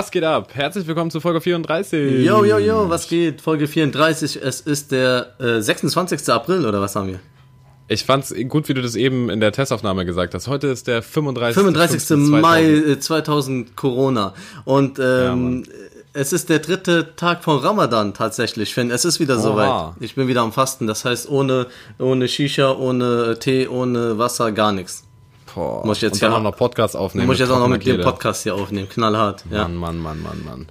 Was geht ab? Herzlich willkommen zu Folge 34. Yo, yo, yo, was geht? Folge 34. Es ist der äh, 26. April oder was haben wir? Ich fand's gut, wie du das eben in der Testaufnahme gesagt hast. Heute ist der 35. 35. Mai 2000, 2000 Corona. Und ähm, ja, es ist der dritte Tag von Ramadan tatsächlich, Finn. Es ist wieder Oha. soweit. Ich bin wieder am Fasten. Das heißt, ohne, ohne Shisha, ohne Tee, ohne Wasser, gar nichts. Boah. Muss ich jetzt und dann auch noch Podcast aufnehmen. Muss ich jetzt auch noch mit dem Podcast hier aufnehmen. Knallhart. Ja. Mann, Mann, Mann, Mann, Mann.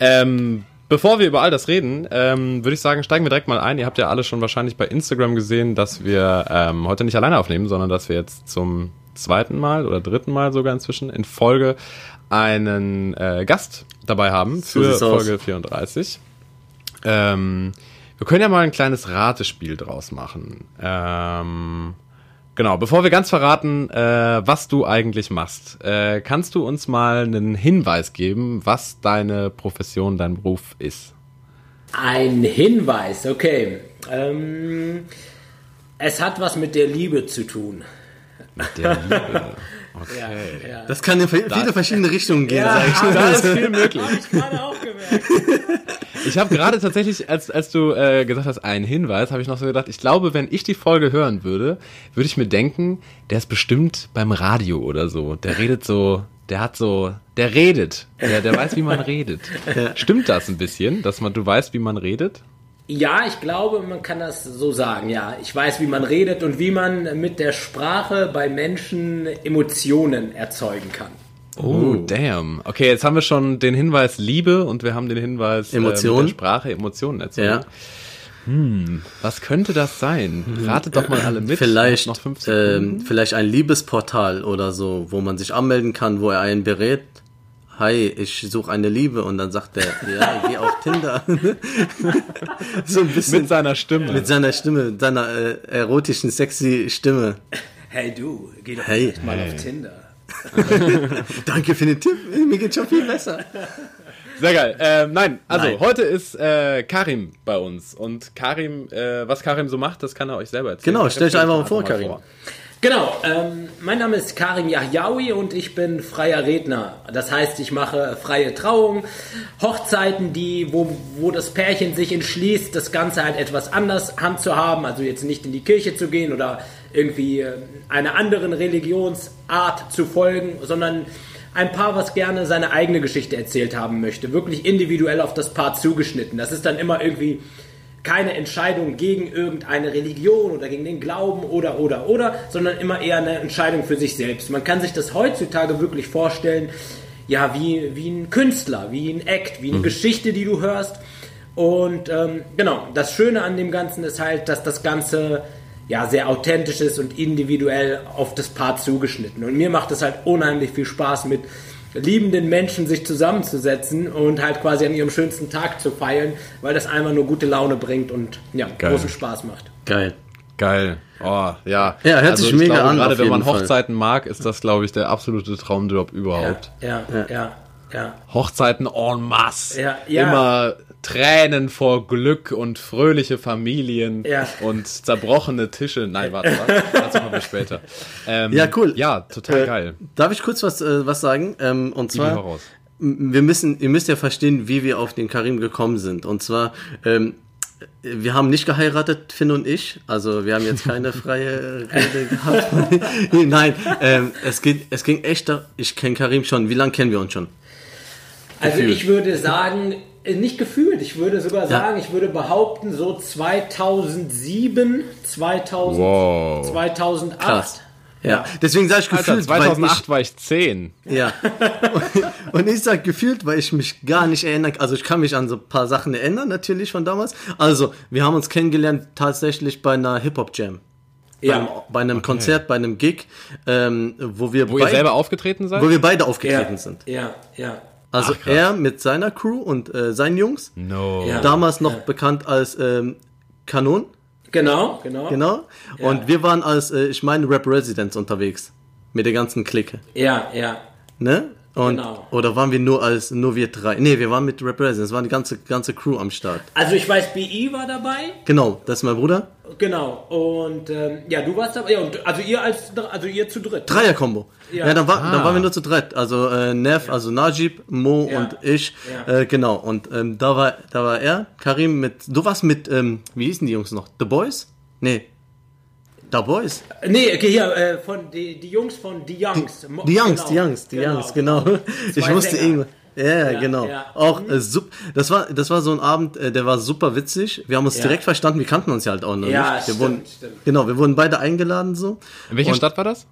Ähm, bevor wir über all das reden, ähm, würde ich sagen, steigen wir direkt mal ein. Ihr habt ja alle schon wahrscheinlich bei Instagram gesehen, dass wir ähm, heute nicht alleine aufnehmen, sondern dass wir jetzt zum zweiten Mal oder dritten Mal sogar inzwischen in Folge einen äh, Gast dabei haben für so Folge aus. 34. Ähm, wir können ja mal ein kleines Ratespiel draus machen. Ähm, Genau, bevor wir ganz verraten, äh, was du eigentlich machst, äh, kannst du uns mal einen Hinweis geben, was deine Profession, dein Beruf ist? Ein Hinweis, okay. Ähm, es hat was mit der Liebe zu tun. Mit der Liebe. Okay. Ja, ja. Das kann in viele verschiedene Richtungen gehen, ja, sag ich. Da ist viel möglich. Hab ich gerade auch gemerkt. Ich habe gerade tatsächlich, als, als du äh, gesagt hast, einen Hinweis, habe ich noch so gedacht, ich glaube, wenn ich die Folge hören würde, würde ich mir denken, der ist bestimmt beim Radio oder so. Der redet so, der hat so, der redet. Der, der weiß, wie man redet. Stimmt das ein bisschen, dass man, du weißt, wie man redet? Ja, ich glaube, man kann das so sagen. Ja, ich weiß, wie man redet und wie man mit der Sprache bei Menschen Emotionen erzeugen kann. Oh, damn. Okay, jetzt haben wir schon den Hinweis Liebe und wir haben den Hinweis Emotionen. Äh, mit der Sprache Emotionen erzeugt. Ja. Hm, was könnte das sein? Ratet doch mal alle mit. Vielleicht, noch fünf ähm, vielleicht ein Liebesportal oder so, wo man sich anmelden kann, wo er einen berät. Hi, ich suche eine Liebe und dann sagt er, ja, geh auf Tinder. so ein bisschen mit seiner Stimme. Mit seiner Stimme, seiner äh, erotischen, sexy Stimme. Hey du, geh doch hey. mal hey. auf Tinder. Danke für den Tipp. Mir geht schon viel besser. Sehr geil. Ähm, nein, also nein. heute ist äh, Karim bei uns. Und Karim, äh, was Karim so macht, das kann er euch selber erzählen. Genau, stell dich einfach mal vor, Karim. Vor. Genau, ähm, mein Name ist Karim Yahyaoui und ich bin freier Redner. Das heißt, ich mache freie Trauungen, Hochzeiten, die, wo, wo das Pärchen sich entschließt, das Ganze halt etwas anders handzuhaben, also jetzt nicht in die Kirche zu gehen oder irgendwie äh, einer anderen Religionsart zu folgen, sondern ein Paar, was gerne seine eigene Geschichte erzählt haben möchte, wirklich individuell auf das Paar zugeschnitten. Das ist dann immer irgendwie keine Entscheidung gegen irgendeine Religion oder gegen den Glauben oder oder oder, sondern immer eher eine Entscheidung für sich selbst. Man kann sich das heutzutage wirklich vorstellen, ja, wie, wie ein Künstler, wie ein Act, wie eine mhm. Geschichte, die du hörst. Und ähm, genau, das Schöne an dem Ganzen ist halt, dass das Ganze ja sehr authentisch ist und individuell auf das Paar zugeschnitten. Und mir macht es halt unheimlich viel Spaß mit liebenden Menschen sich zusammenzusetzen und halt quasi an ihrem schönsten Tag zu feiern, weil das einfach nur gute Laune bringt und ja, Geil. großen Spaß macht. Geil. Geil. Oh, ja. Ja, hört also sich mega glaube, an. Gerade wenn man Hochzeiten Fall. mag, ist das, glaube ich, der absolute Traumjob überhaupt. Ja, ja, ja. ja. Hochzeiten en masse. Ja, ja. Immer Tränen vor Glück und fröhliche Familien ja. und zerbrochene Tische. Nein, warte, warte. Dazu kommen wir später. Ähm, ja, cool. Ja, total äh, geil. Darf ich kurz was, äh, was sagen? Ähm, und zwar, wir müssen, ihr müsst ja verstehen, wie wir auf den Karim gekommen sind. Und zwar, ähm, wir haben nicht geheiratet, Finn und ich. Also wir haben jetzt keine freie Rede gehabt. Nein, ähm, es, geht, es ging echt, ich kenne Karim schon. Wie lange kennen wir uns schon? Also ich würde sagen, nicht gefühlt, ich würde sogar sagen, ich würde behaupten, so 2007, 2000, wow. 2008. Krass. Ja, deswegen sage ich gefühlt. Alter, 2008 ich, war ich 10. Ja. und ich sage gefühlt, weil ich mich gar nicht erinnere. Also ich kann mich an so ein paar Sachen erinnern, natürlich von damals. Also, wir haben uns kennengelernt tatsächlich bei einer Hip-Hop-Jam. Ja. Beim, bei einem okay. Konzert, bei einem Gig, ähm, wo wir Wo ihr selber aufgetreten seid? Wo wir beide aufgetreten ja. sind. Ja, ja. Also Ach, er mit seiner Crew und äh, seinen Jungs. No. Ja. Damals noch ja. bekannt als ähm, Kanon. Genau, genau. Genau. Und ja. wir waren als, äh, ich meine, Rap Residents unterwegs. Mit der ganzen Clique. Ja, ja. ne? Und, genau. Oder waren wir nur als nur wir drei? Nee, wir waren mit Represent. Es war die ganze, ganze Crew am Start. Also ich weiß, BI war dabei. Genau, das ist mein Bruder. Genau. Und ähm, ja, du warst dabei. Ja, und also ihr als also ihr zu dritt. Dreier-Kombo. Ja. ja, dann, war, ah. dann waren wir nur zu dritt. Also äh, Nev, ja. also Najib, Mo ja. und ich. Äh, genau. Und ähm, da war da war er, Karim mit. Du warst mit, ähm, wie hießen die Jungs noch? The Boys? Nee. Da Boys? Nee, okay, hier, äh, von die, die Jungs von Die Youngs. Die, die Youngs, genau. die Youngs, die genau. Youngs, genau. Ich musste irgendwann. Ja, ja, genau. Ja. Auch äh, sup das war das war so ein Abend, äh, der war super witzig. Wir haben uns ja. direkt verstanden, wir kannten uns ja halt auch noch ja, nicht. Wir stimmt, wurden, stimmt. Genau, wir wurden beide eingeladen so. In welcher Und Stadt war das?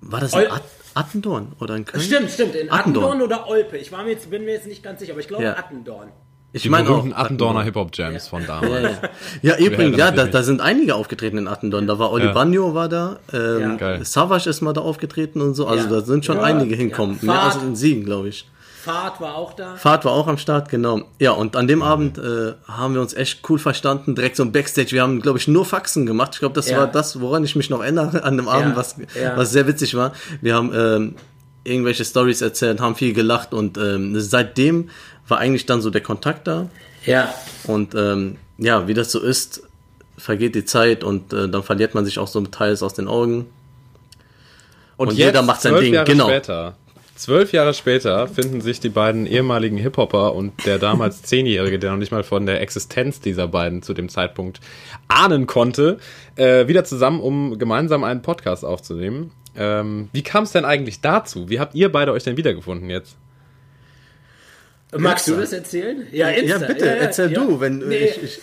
War das in At Attendorn oder in Köln? Stimmt, stimmt, in Attendorn, Attendorn oder Olpe. Ich war mir jetzt, bin mir jetzt nicht ganz sicher, aber ich glaube ja. Attendorn. Ich meine auch Attendorner Hip-Hop-Jams von damals. Ja, ja. ja übrigens, ja, da, da, sind einige aufgetreten in Attendorn. Da war Oli ja. Bagno war da, ähm, ja. Savage ist mal da aufgetreten und so. Also da sind schon einige hinkommen. Mehr als in Siegen, glaube ich. Fahrt war auch da. Fahrt war auch am Start, genau. Ja, und an dem Abend äh, haben wir uns echt cool verstanden. Direkt so ein Backstage. Wir haben, glaube ich, nur Faxen gemacht. Ich glaube, das war das, woran ich mich noch erinnere an dem Abend, was, was sehr witzig war. Wir haben ähm, irgendwelche Stories erzählt, haben viel gelacht und ähm, seitdem war eigentlich dann so der Kontakt da. Ja. Und ähm, ja, wie das so ist, vergeht die Zeit und äh, dann verliert man sich auch so teils aus den Augen. Und, und jeder macht sein Ding. Jahre genau. Später, zwölf Jahre später finden sich die beiden ehemaligen Hip-Hopper und der damals Zehnjährige, der noch nicht mal von der Existenz dieser beiden zu dem Zeitpunkt ahnen konnte, äh, wieder zusammen, um gemeinsam einen Podcast aufzunehmen. Ähm, wie kam es denn eigentlich dazu? Wie habt ihr beide euch denn wiedergefunden jetzt? Magst du das erzählen? Ja, Insta. ja bitte, ja, erzähl ja. du, wenn nee. ich, ich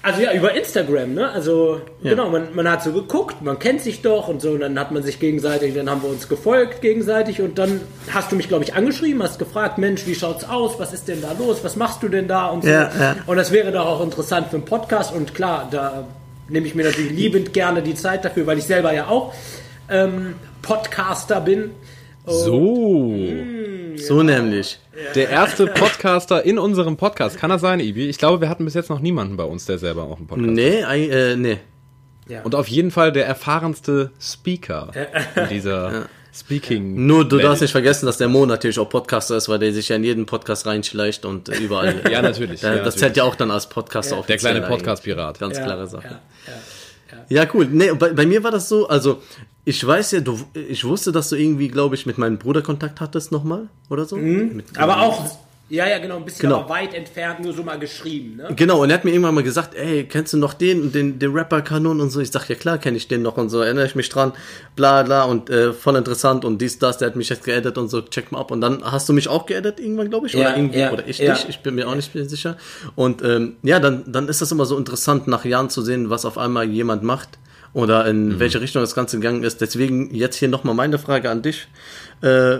also ja, über Instagram, ne? Also ja. genau, man, man hat so geguckt, man kennt sich doch und so, und dann hat man sich gegenseitig, dann haben wir uns gefolgt gegenseitig und dann hast du mich, glaube ich, angeschrieben, hast gefragt, Mensch, wie schaut's aus, was ist denn da los, was machst du denn da und so. Ja, ja. Und das wäre doch auch interessant für einen Podcast und klar, da nehme ich mir natürlich liebend gerne die Zeit dafür, weil ich selber ja auch ähm, Podcaster bin. So. Mh, so nämlich. Der erste Podcaster in unserem Podcast. Kann das sein, Ibi? Ich glaube, wir hatten bis jetzt noch niemanden bei uns, der selber auch einen Podcast nee, hat. Nee, äh, nee. Ja. Und auf jeden Fall der erfahrenste Speaker in dieser ja. Speaking. Nur du darfst nicht vergessen, dass der Mo natürlich auch Podcaster ist, weil der sich ja in jeden Podcast reinschleicht und überall. ja, natürlich. Ja, das natürlich. zählt ja auch dann als Podcaster ja. Der kleine Podcast-Pirat. Ganz klare Sache. Ja, cool. Nee, bei, bei mir war das so, also ich weiß ja, du, ich wusste, dass du irgendwie, glaube ich, mit meinem Bruder Kontakt hattest nochmal oder so. Mhm. Mit, aber auch ja, ja, genau, ein bisschen genau. aber weit entfernt, nur so mal geschrieben, ne? Genau, und er hat mir irgendwann mal gesagt, ey, kennst du noch den, den, den Rapper Kanon und so? Ich sag, ja klar, kenne ich den noch und so, erinnere ich mich dran, bla bla und äh, voll interessant und dies, das, der hat mich jetzt geedit und so, check mal ab. Und dann hast du mich auch geedit irgendwann, glaube ich, oder, ja, irgendwie, ja, oder ich ja. dich, ich bin mir auch nicht sicher. Und ähm, ja, dann, dann ist das immer so interessant, nach Jahren zu sehen, was auf einmal jemand macht oder in mhm. welche Richtung das Ganze gegangen ist. Deswegen jetzt hier nochmal meine Frage an dich. Äh,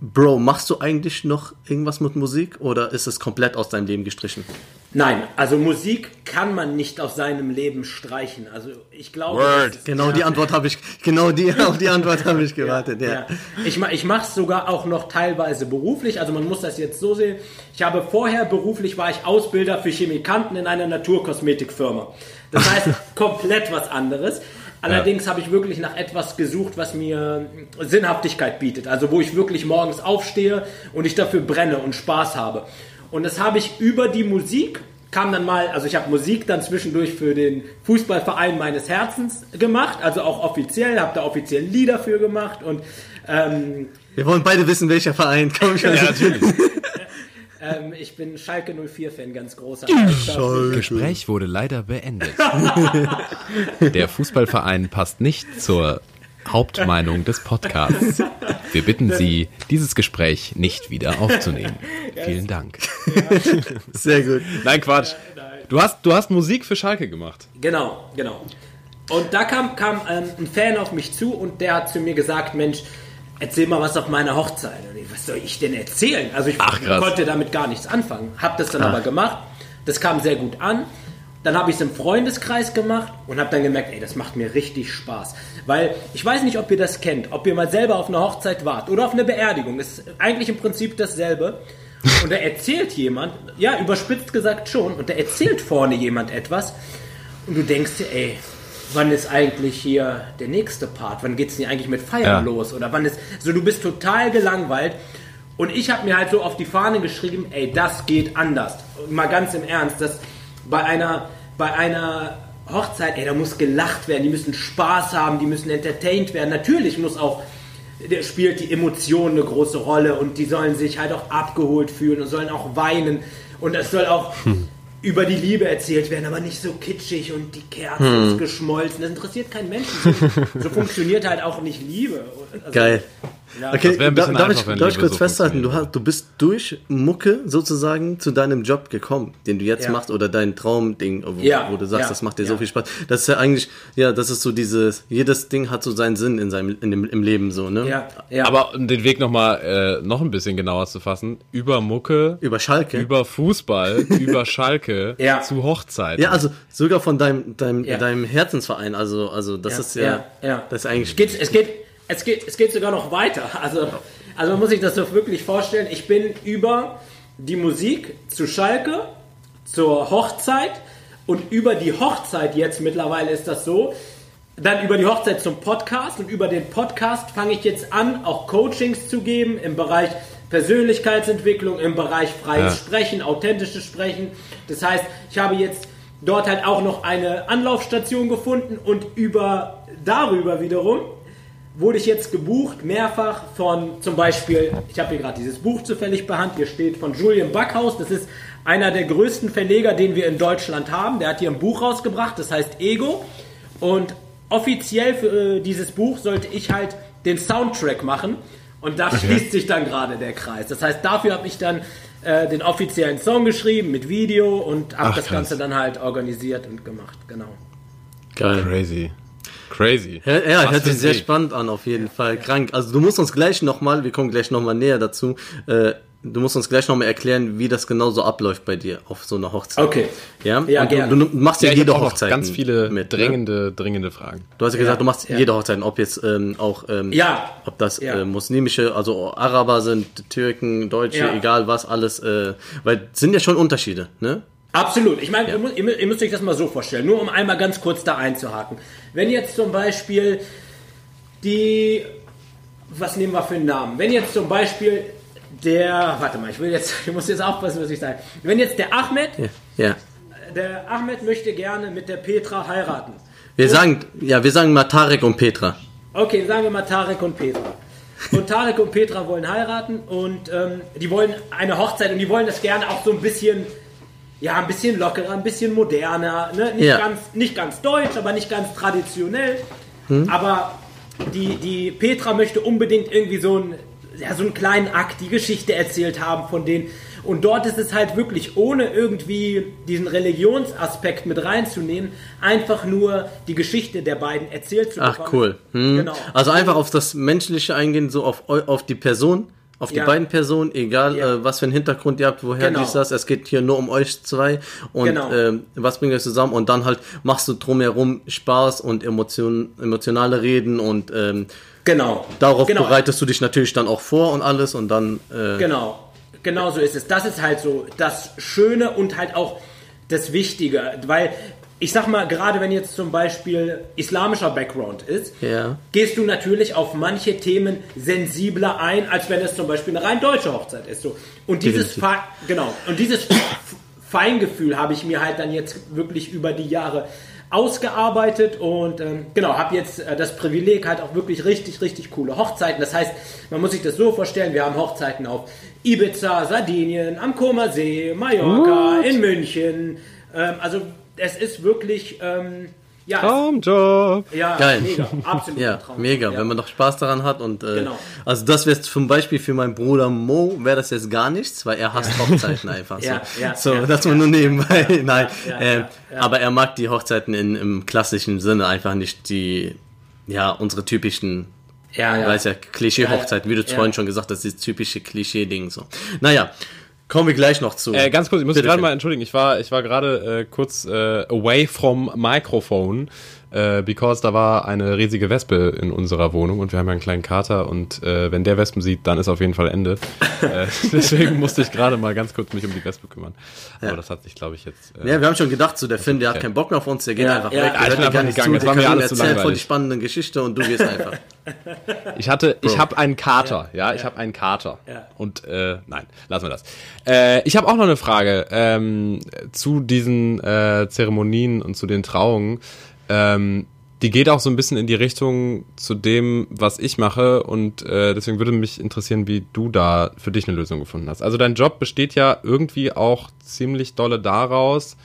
Bro, machst du eigentlich noch irgendwas mit Musik oder ist es komplett aus deinem Leben gestrichen? Nein, also Musik kann man nicht aus seinem Leben streichen. Also ich glaube. Word. Genau ja. die Antwort habe ich, genau die, auf die Antwort habe ich gewartet. Ja, ja. ja. Ich, ich mache es sogar auch noch teilweise beruflich. Also man muss das jetzt so sehen. Ich habe vorher beruflich war ich Ausbilder für Chemikanten in einer Naturkosmetikfirma. Das heißt komplett was anderes. Allerdings ja. habe ich wirklich nach etwas gesucht, was mir Sinnhaftigkeit bietet. Also wo ich wirklich morgens aufstehe und ich dafür brenne und Spaß habe. Und das habe ich über die Musik kam dann mal, also ich habe Musik dann zwischendurch für den Fußballverein meines Herzens gemacht, also auch offiziell, habe da offiziell Lieder für gemacht und ähm, wir wollen beide wissen, welcher Verein. Komm schon. Ja, natürlich. Ähm, ich bin Schalke 04-Fan, ganz großer. Das Gespräch wurde leider beendet. Der Fußballverein passt nicht zur Hauptmeinung des Podcasts. Wir bitten Sie, dieses Gespräch nicht wieder aufzunehmen. Vielen Dank. Sehr gut. Nein, Quatsch. Du hast, du hast Musik für Schalke gemacht. Genau, genau. Und da kam, kam ähm, ein Fan auf mich zu und der hat zu mir gesagt, Mensch, erzähl mal was auf meiner Hochzeit. Ich, was soll ich denn erzählen? Also ich Ach, konnte damit gar nichts anfangen. Hab das dann Ach. aber gemacht. Das kam sehr gut an. Dann habe ich es im Freundeskreis gemacht und habe dann gemerkt, ey, das macht mir richtig Spaß. Weil ich weiß nicht, ob ihr das kennt, ob ihr mal selber auf einer Hochzeit wart oder auf einer Beerdigung. Das ist eigentlich im Prinzip dasselbe. Und da erzählt jemand, ja, überspitzt gesagt schon, und da erzählt vorne jemand etwas und du denkst dir, ey, wann ist eigentlich hier der nächste Part? Wann geht es denn eigentlich mit Feiern ja. los? Oder wann ist. So, du bist total gelangweilt. Und ich habe mir halt so auf die Fahne geschrieben, ey, das geht anders. Mal ganz im Ernst, dass bei einer, bei einer Hochzeit, ey, da muss gelacht werden, die müssen Spaß haben, die müssen entertained werden. Natürlich muss auch, der spielt die Emotion eine große Rolle und die sollen sich halt auch abgeholt fühlen und sollen auch weinen. Und es soll auch. Hm über die Liebe erzählt werden, aber nicht so kitschig und die Kerze hm. ist geschmolzen. Das interessiert keinen Menschen. So, so funktioniert halt auch nicht Liebe. Also, Geil. Ja. Okay, da, darf, ich, darf ich kurz so festhalten, du, hast, du bist durch Mucke sozusagen zu deinem Job gekommen, den du jetzt ja. machst oder dein Traumding, wo, ja. wo du sagst, das macht dir so viel Spaß. Das ist ja eigentlich, ja, das ist so dieses, jedes Ding hat so seinen Sinn in seinem, in dem, im Leben so, ne? Ja. ja. Aber um den Weg nochmal äh, noch ein bisschen genauer zu fassen, über Mucke, über Schalke, über Fußball, über Schalke zu Hochzeit. Ja, also sogar von deinem, deinem, deinem Herzensverein, also, also das ist ja, ja, das ist eigentlich. Es geht, es geht es geht, es geht sogar noch weiter. Also, also man muss sich das doch wirklich vorstellen. Ich bin über die Musik zu Schalke, zur Hochzeit und über die Hochzeit jetzt mittlerweile ist das so, dann über die Hochzeit zum Podcast und über den Podcast fange ich jetzt an, auch Coachings zu geben im Bereich Persönlichkeitsentwicklung, im Bereich freies ja. Sprechen, authentisches Sprechen. Das heißt, ich habe jetzt dort halt auch noch eine Anlaufstation gefunden und über darüber wiederum wurde ich jetzt gebucht, mehrfach von zum Beispiel, ich habe hier gerade dieses Buch zufällig behandelt, hier steht von Julian Backhaus, das ist einer der größten Verleger, den wir in Deutschland haben. Der hat hier ein Buch rausgebracht, das heißt Ego. Und offiziell für äh, dieses Buch sollte ich halt den Soundtrack machen. Und da okay. schließt sich dann gerade der Kreis. Das heißt, dafür habe ich dann äh, den offiziellen Song geschrieben mit Video und habe das krass. Ganze dann halt organisiert und gemacht. Genau. Geil. Crazy. Crazy. Ja, ja hört sich sehr spannend an, auf jeden Fall. Krank. Also du musst uns gleich nochmal, wir kommen gleich nochmal näher dazu, äh, du musst uns gleich nochmal erklären, wie das genau so abläuft bei dir auf so einer Hochzeit. Okay. Ja, ja du, du, machst ja, ja jede Hochzeit. Ganz viele mit, ne? drängende, ne? dringende Fragen. Du hast ja gesagt, du machst jede Hochzeit, ob jetzt ähm, auch, ähm, ja. ob das äh, muslimische, also Araber sind, Türken, Deutsche, egal was, alles, äh, weil sind ja schon Unterschiede, ne? Absolut. Ich meine, ja. ihr, ihr, müsst euch das mal so vorstellen, nur um einmal ganz kurz da einzuhaken. Wenn jetzt zum Beispiel die, was nehmen wir für einen Namen? Wenn jetzt zum Beispiel der, warte mal, ich will jetzt, ich muss jetzt aufpassen, was ich sage. Wenn jetzt der Ahmed, ja, ja. der Ahmed möchte gerne mit der Petra heiraten. Wir und, sagen, ja, wir sagen mal Tarek und Petra. Okay, sagen wir mal Tarek und Petra. Und Tarek und Petra wollen heiraten und ähm, die wollen eine Hochzeit und die wollen das gerne auch so ein bisschen ja, ein bisschen lockerer, ein bisschen moderner, ne? nicht, ja. ganz, nicht ganz deutsch, aber nicht ganz traditionell. Hm. Aber die, die Petra möchte unbedingt irgendwie so, ein, ja, so einen kleinen Akt, die Geschichte erzählt haben von denen. Und dort ist es halt wirklich, ohne irgendwie diesen Religionsaspekt mit reinzunehmen, einfach nur die Geschichte der beiden erzählt zu bekommen. Ach, cool. Hm. Genau. Also einfach auf das Menschliche eingehen, so auf, auf die Person auf ja. die beiden Personen, egal ja. äh, was für einen Hintergrund ihr habt, woher genau. dies das. Es geht hier nur um euch zwei und genau. äh, was bringt euch zusammen und dann halt machst du drumherum Spaß und Emotion, emotionale Reden und ähm, genau. darauf genau. bereitest du dich natürlich dann auch vor und alles und dann äh, genau. Genau so ist es. Das ist halt so das Schöne und halt auch das Wichtige, weil ich sag mal, gerade wenn jetzt zum Beispiel islamischer Background ist, ja. gehst du natürlich auf manche Themen sensibler ein, als wenn es zum Beispiel eine rein deutsche Hochzeit ist. So. Und dieses genau, und dieses Feingefühl habe ich mir halt dann jetzt wirklich über die Jahre ausgearbeitet und ähm, genau, habe jetzt äh, das Privileg halt auch wirklich richtig, richtig coole Hochzeiten. Das heißt, man muss sich das so vorstellen, wir haben Hochzeiten auf Ibiza, Sardinien, am Comer See, Mallorca, What? in München. Ähm, also es ist wirklich. Ähm, ja, Traumjob. Ja, Geil. mega, absolut. ja, Traum. mega, ja. wenn man doch Spaß daran hat und äh, genau. also das wäre zum Beispiel für meinen Bruder Mo wäre das jetzt gar nichts, weil er hasst Hochzeiten einfach so. ja, ja, so, ja, das ja, nur nebenbei. Nein, äh, aber er mag die Hochzeiten in, im klassischen Sinne einfach nicht die, ja, unsere typischen ja, ja. Weiß ja, Klischee-Hochzeiten, wie du vorhin schon gesagt hast, das typische Klischee-Ding so. Naja, Kommen wir gleich noch zu. Äh, ganz kurz, ich muss gerade mal entschuldigen, ich war, ich war gerade äh, kurz äh, away from Microphone, äh, because da war eine riesige Wespe in unserer Wohnung und wir haben ja einen kleinen Kater und äh, wenn der Wespen sieht, dann ist auf jeden Fall Ende. äh, deswegen musste ich gerade mal ganz kurz mich um die Wespe kümmern. Ja. Aber das hat sich, glaube ich, jetzt. Äh, ja, wir haben schon gedacht, so der Finn, der hat keinen Bock mehr auf uns, der geht ja, einfach ja, weg. Ja, ich bin einfach nicht gegangen. Das war mir alles zu langweilig. voll die spannende Geschichte und du gehst einfach. Ich hatte, ich habe einen Kater, ja, ich habe einen Kater. Und äh, nein, lassen wir das. Äh, ich habe auch noch eine Frage ähm, zu diesen äh, Zeremonien und zu den Trauungen. Ähm, die geht auch so ein bisschen in die Richtung zu dem, was ich mache und äh, deswegen würde mich interessieren, wie du da für dich eine Lösung gefunden hast. Also dein Job besteht ja irgendwie auch ziemlich dolle daraus,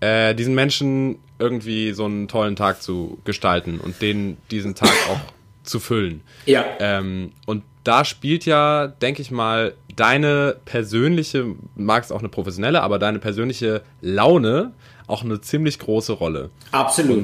äh, diesen Menschen irgendwie so einen tollen Tag zu gestalten und denen diesen Tag auch zu füllen. Ja. Ähm, und da spielt ja, denke ich mal, deine persönliche, mag es auch eine professionelle, aber deine persönliche Laune auch eine ziemlich große Rolle. Absolut.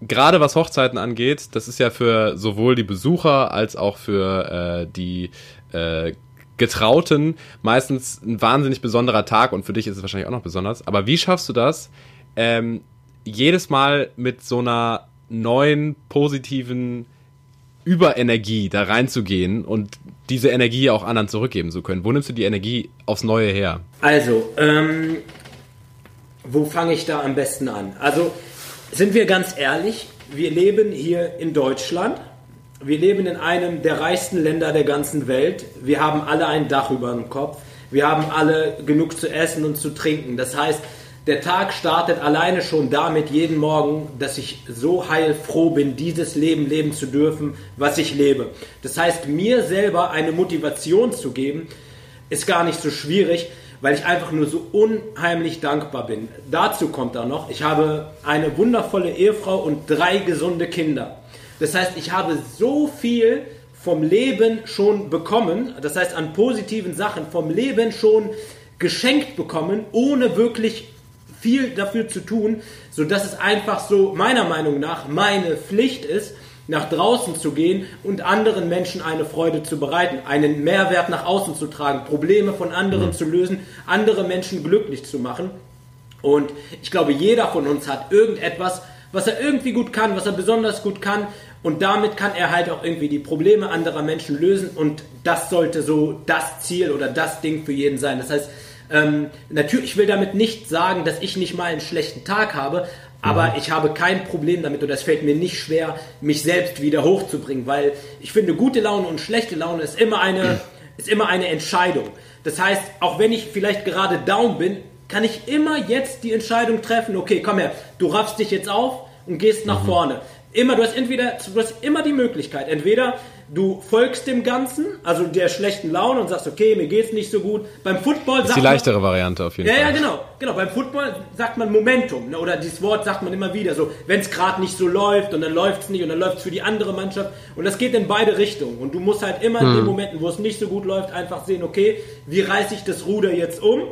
Und gerade was Hochzeiten angeht, das ist ja für sowohl die Besucher als auch für äh, die äh, Getrauten meistens ein wahnsinnig besonderer Tag und für dich ist es wahrscheinlich auch noch besonders. Aber wie schaffst du das, ähm, jedes Mal mit so einer neuen, positiven Überenergie da reinzugehen und diese Energie auch anderen zurückgeben zu können? Wo nimmst du die Energie aufs Neue her? Also, ähm, wo fange ich da am besten an? Also, sind wir ganz ehrlich, wir leben hier in Deutschland. Wir leben in einem der reichsten Länder der ganzen Welt. Wir haben alle ein Dach über dem Kopf. Wir haben alle genug zu essen und zu trinken. Das heißt, der Tag startet alleine schon damit jeden Morgen, dass ich so heilfroh bin, dieses Leben leben zu dürfen, was ich lebe. Das heißt, mir selber eine Motivation zu geben, ist gar nicht so schwierig, weil ich einfach nur so unheimlich dankbar bin. Dazu kommt dann noch, ich habe eine wundervolle Ehefrau und drei gesunde Kinder. Das heißt, ich habe so viel vom Leben schon bekommen, das heißt an positiven Sachen vom Leben schon geschenkt bekommen, ohne wirklich viel dafür zu tun, sodass es einfach so meiner Meinung nach meine Pflicht ist, nach draußen zu gehen und anderen Menschen eine Freude zu bereiten, einen Mehrwert nach außen zu tragen, Probleme von anderen mhm. zu lösen, andere Menschen glücklich zu machen. Und ich glaube, jeder von uns hat irgendetwas, was er irgendwie gut kann, was er besonders gut kann. Und damit kann er halt auch irgendwie die Probleme anderer Menschen lösen. Und das sollte so das Ziel oder das Ding für jeden sein. Das heißt, ähm, natürlich will damit nicht sagen, dass ich nicht mal einen schlechten Tag habe, aber mhm. ich habe kein Problem damit oder es fällt mir nicht schwer, mich selbst wieder hochzubringen, weil ich finde, gute Laune und schlechte Laune ist immer eine, mhm. ist immer eine Entscheidung. Das heißt, auch wenn ich vielleicht gerade down bin, kann ich immer jetzt die Entscheidung treffen, okay, komm her, du raffst dich jetzt auf und gehst nach mhm. vorne. Immer, du hast entweder, du hast immer die Möglichkeit, entweder du folgst dem Ganzen, also der schlechten Laune und sagst, okay, mir geht's nicht so gut. Beim Football das ist die leichtere man, Variante auf jeden ja, Fall. Ja, genau, genau. Beim Football sagt man Momentum, ne, oder dieses Wort sagt man immer wieder, so, wenn es gerade nicht so läuft und dann läuft's nicht und dann läuft's für die andere Mannschaft und das geht in beide Richtungen und du musst halt immer hm. in den hm. Momenten, wo es nicht so gut läuft, einfach sehen, okay, wie reiße ich das Ruder jetzt um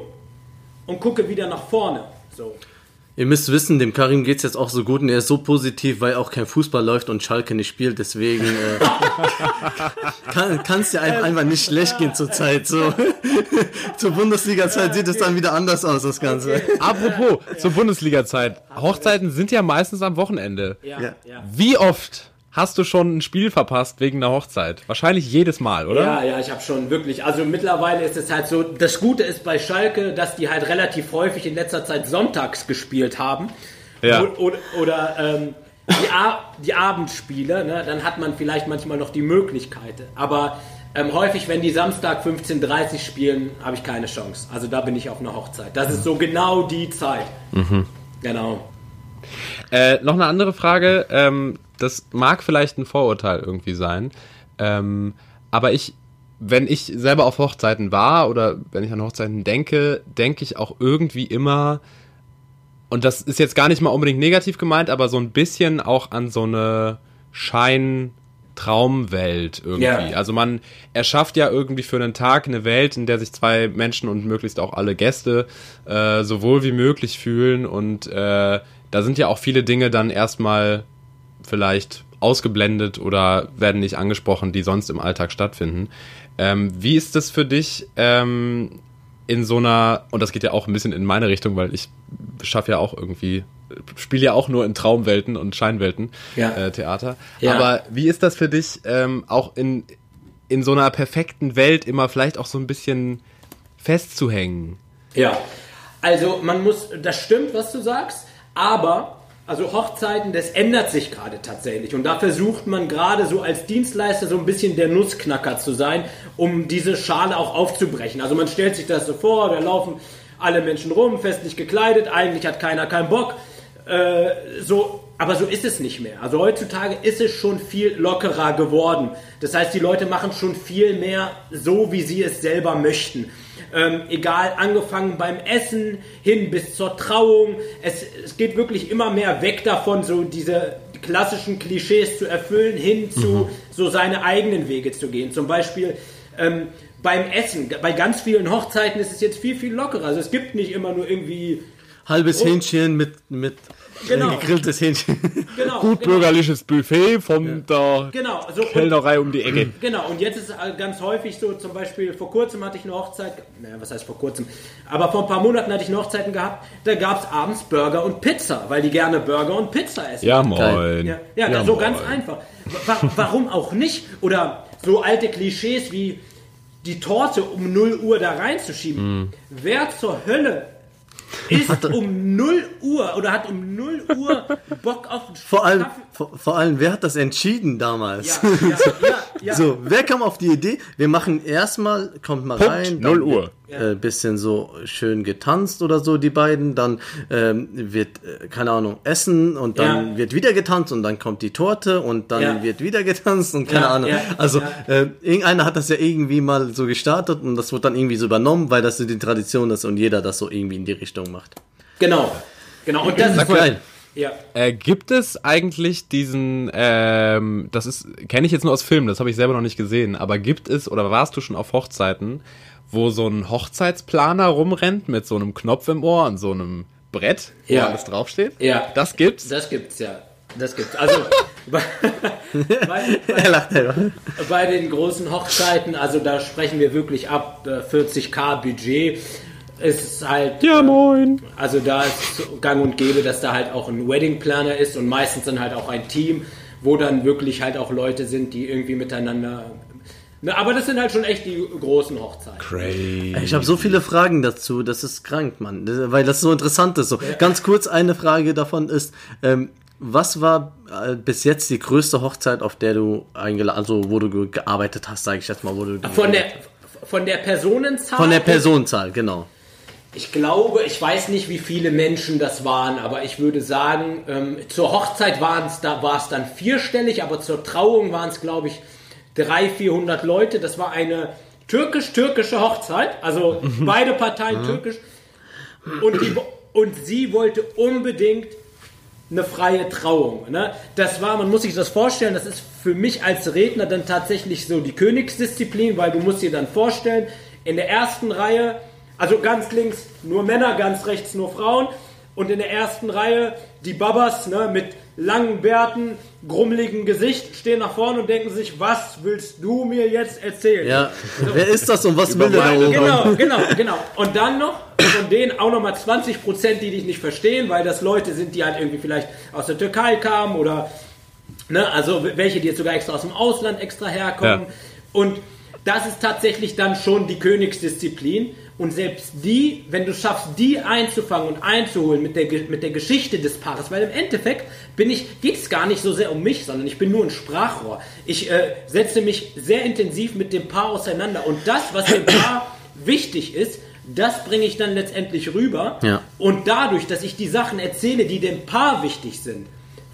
und gucke wieder nach vorne. So. Ihr müsst wissen, dem Karim geht's jetzt auch so gut und er ist so positiv, weil auch kein Fußball läuft und Schalke nicht spielt. Deswegen äh, kann es ja einfach nicht schlecht gehen zur Zeit. So. zur Bundesliga-Zeit sieht es dann wieder anders aus, das Ganze. Apropos, zur Bundesliga-Zeit. Hochzeiten sind ja meistens am Wochenende. Wie oft hast du schon ein Spiel verpasst wegen einer Hochzeit? Wahrscheinlich jedes Mal, oder? Ja, ja, ich habe schon wirklich. Also mittlerweile ist es halt so, das Gute ist bei Schalke, dass die halt relativ häufig in letzter Zeit sonntags gespielt haben. Ja. Oder, oder ähm, die, die, Abendspiele, ne? dann hat man vielleicht manchmal noch die Möglichkeit. Aber ähm, häufig, wenn die Samstag 15.30 Uhr spielen, habe ich keine Chance. Also da bin ich auf einer Hochzeit. Das ist so genau die Zeit. Mhm. Genau. Äh, noch eine andere Frage. Ähm, das mag vielleicht ein Vorurteil irgendwie sein. Ähm, aber ich, wenn ich selber auf Hochzeiten war oder wenn ich an Hochzeiten denke, denke ich auch irgendwie immer, und das ist jetzt gar nicht mal unbedingt negativ gemeint, aber so ein bisschen auch an so eine Schein- Traumwelt irgendwie. Yeah. Also man erschafft ja irgendwie für einen Tag eine Welt, in der sich zwei Menschen und möglichst auch alle Gäste äh, so wohl wie möglich fühlen und äh, da sind ja auch viele Dinge dann erstmal vielleicht ausgeblendet oder werden nicht angesprochen, die sonst im Alltag stattfinden. Ähm, wie ist das für dich ähm, in so einer, und das geht ja auch ein bisschen in meine Richtung, weil ich schaffe ja auch irgendwie spiele ja auch nur in Traumwelten und Scheinwelten ja. äh, Theater. Ja. Aber wie ist das für dich, ähm, auch in, in so einer perfekten Welt immer vielleicht auch so ein bisschen festzuhängen? Ja, also man muss, das stimmt, was du sagst, aber also Hochzeiten, das ändert sich gerade tatsächlich. Und da versucht man gerade so als Dienstleister so ein bisschen der Nussknacker zu sein, um diese Schale auch aufzubrechen. Also man stellt sich das so vor, da laufen alle Menschen rum, festlich gekleidet, eigentlich hat keiner keinen Bock. Äh, so, aber so ist es nicht mehr. Also heutzutage ist es schon viel lockerer geworden. Das heißt, die Leute machen schon viel mehr so, wie sie es selber möchten. Ähm, egal, angefangen beim Essen hin bis zur Trauung. Es, es geht wirklich immer mehr weg davon, so diese klassischen Klischees zu erfüllen, hin zu mhm. so seine eigenen Wege zu gehen. Zum Beispiel ähm, beim Essen. Bei ganz vielen Hochzeiten ist es jetzt viel, viel lockerer. Also es gibt nicht immer nur irgendwie halbes Hähnchen mit, mit Genau. Gegrilltes Hähnchen. Genau, Gut genau. bürgerliches Buffet von ja. der genau, so, Kellnerei um die Ecke. Genau, und jetzt ist es ganz häufig so, zum Beispiel vor kurzem hatte ich eine Hochzeit, naja, was heißt vor kurzem, aber vor ein paar Monaten hatte ich eine Hochzeiten gehabt, da gab es abends Burger und Pizza, weil die gerne Burger und Pizza essen. Ja, moin. Ja, ja, ja so moin. ganz einfach. Warum auch nicht? Oder so alte Klischees wie die Torte um 0 Uhr da reinzuschieben. Mm. Wer zur Hölle ist um 0 Uhr oder hat um 0 Uhr Bock auf einen vor allem, vor, vor, allem, wer hat das entschieden damals? Ja, ja, ja, ja, So, wer kam auf die Idee? Wir machen erstmal, kommt mal Punkt, rein. 0 Uhr. Äh, bisschen so schön getanzt oder so, die beiden. Dann ähm, wird, äh, keine Ahnung, Essen und dann wird wieder getanzt und dann kommt die Torte und dann wird wieder getanzt und keine Ahnung. Also, äh, irgendeiner hat das ja irgendwie mal so gestartet und das wird dann irgendwie so übernommen, weil das so die Tradition ist und jeder das so irgendwie in die Richtung macht. Genau. Genau. Und das ist geil. Ja. Äh, gibt es eigentlich diesen, ähm, das ist, kenne ich jetzt nur aus Filmen, das habe ich selber noch nicht gesehen, aber gibt es oder warst du schon auf Hochzeiten, wo so ein Hochzeitsplaner rumrennt mit so einem Knopf im Ohr und so einem Brett, wo ja. alles draufsteht? Ja. Das gibt's? Das gibt's, ja. Das gibt's. Also bei, bei, bei, bei, den großen Hochzeiten, also da sprechen wir wirklich ab 40k äh, Budget ist halt. Ja, moin! Also da ist gang und gäbe, dass da halt auch ein Wedding Planner ist und meistens dann halt auch ein Team, wo dann wirklich halt auch Leute sind, die irgendwie miteinander. Ne, aber das sind halt schon echt die großen Hochzeiten. Crazy. Ich habe so viele Fragen dazu, das ist krank, Mann. Weil das so interessant ist. So. Ja. Ganz kurz eine Frage davon ist, ähm, was war äh, bis jetzt die größte Hochzeit, auf der du eingeladen, also wo du gearbeitet hast, sage ich jetzt mal, wo du von der von der Personenzahl? Von der Personenzahl, genau. Ich glaube, ich weiß nicht, wie viele Menschen das waren, aber ich würde sagen, ähm, zur Hochzeit waren es da war es dann vierstellig, aber zur Trauung waren es, glaube ich, 300, 400 Leute. Das war eine türkisch-türkische Hochzeit, also mhm. beide Parteien mhm. türkisch. Und, die, und sie wollte unbedingt eine freie Trauung. Ne? Das war, man muss sich das vorstellen, das ist für mich als Redner dann tatsächlich so die Königsdisziplin, weil du musst dir dann vorstellen, in der ersten Reihe also ganz links nur Männer, ganz rechts nur Frauen. Und in der ersten Reihe die Babas ne, mit langen Bärten, grummeligem Gesicht stehen nach vorne und denken sich, was willst du mir jetzt erzählen? Ja, so. wer ist das und was will der da oben? Genau, genau, genau. Und dann noch von denen auch nochmal 20 Prozent, die dich nicht verstehen, weil das Leute sind, die halt irgendwie vielleicht aus der Türkei kamen oder, ne, also welche, die jetzt sogar extra aus dem Ausland extra herkommen. Ja. Und das ist tatsächlich dann schon die Königsdisziplin. Und selbst die, wenn du schaffst, die einzufangen und einzuholen mit der, mit der Geschichte des Paares, weil im Endeffekt bin ich, geht es gar nicht so sehr um mich, sondern ich bin nur ein Sprachrohr. Ich äh, setze mich sehr intensiv mit dem Paar auseinander und das, was dem Paar wichtig ist, das bringe ich dann letztendlich rüber. Ja. Und dadurch, dass ich die Sachen erzähle, die dem Paar wichtig sind,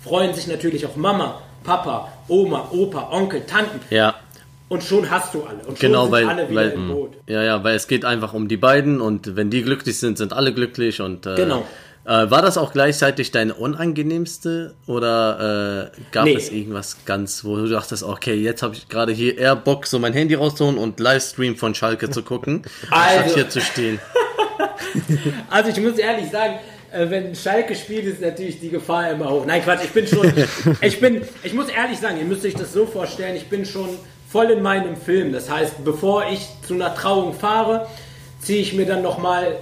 freuen sich natürlich auch Mama, Papa, Oma, Opa, Onkel, Tanten. Ja. Und schon hast du alle. Und schon genau, sind weil, alle wieder weil, im Boot. Ja, ja, weil es geht einfach um die beiden und wenn die glücklich sind, sind alle glücklich und äh, genau. Äh, war das auch gleichzeitig deine unangenehmste oder äh, gab nee. es irgendwas ganz, wo du dachtest, okay, jetzt habe ich gerade hier eher Bock, so mein Handy rauszuholen und Livestream von Schalke zu gucken, also, statt hier zu stehen? also ich muss ehrlich sagen, äh, wenn Schalke spielt, ist natürlich die Gefahr immer hoch. Nein, Quatsch, ich bin schon, ich bin, ich muss ehrlich sagen, ihr müsst euch das so vorstellen, ich bin schon voll in meinem Film. Das heißt, bevor ich zu einer Trauung fahre, ziehe ich mir dann nochmal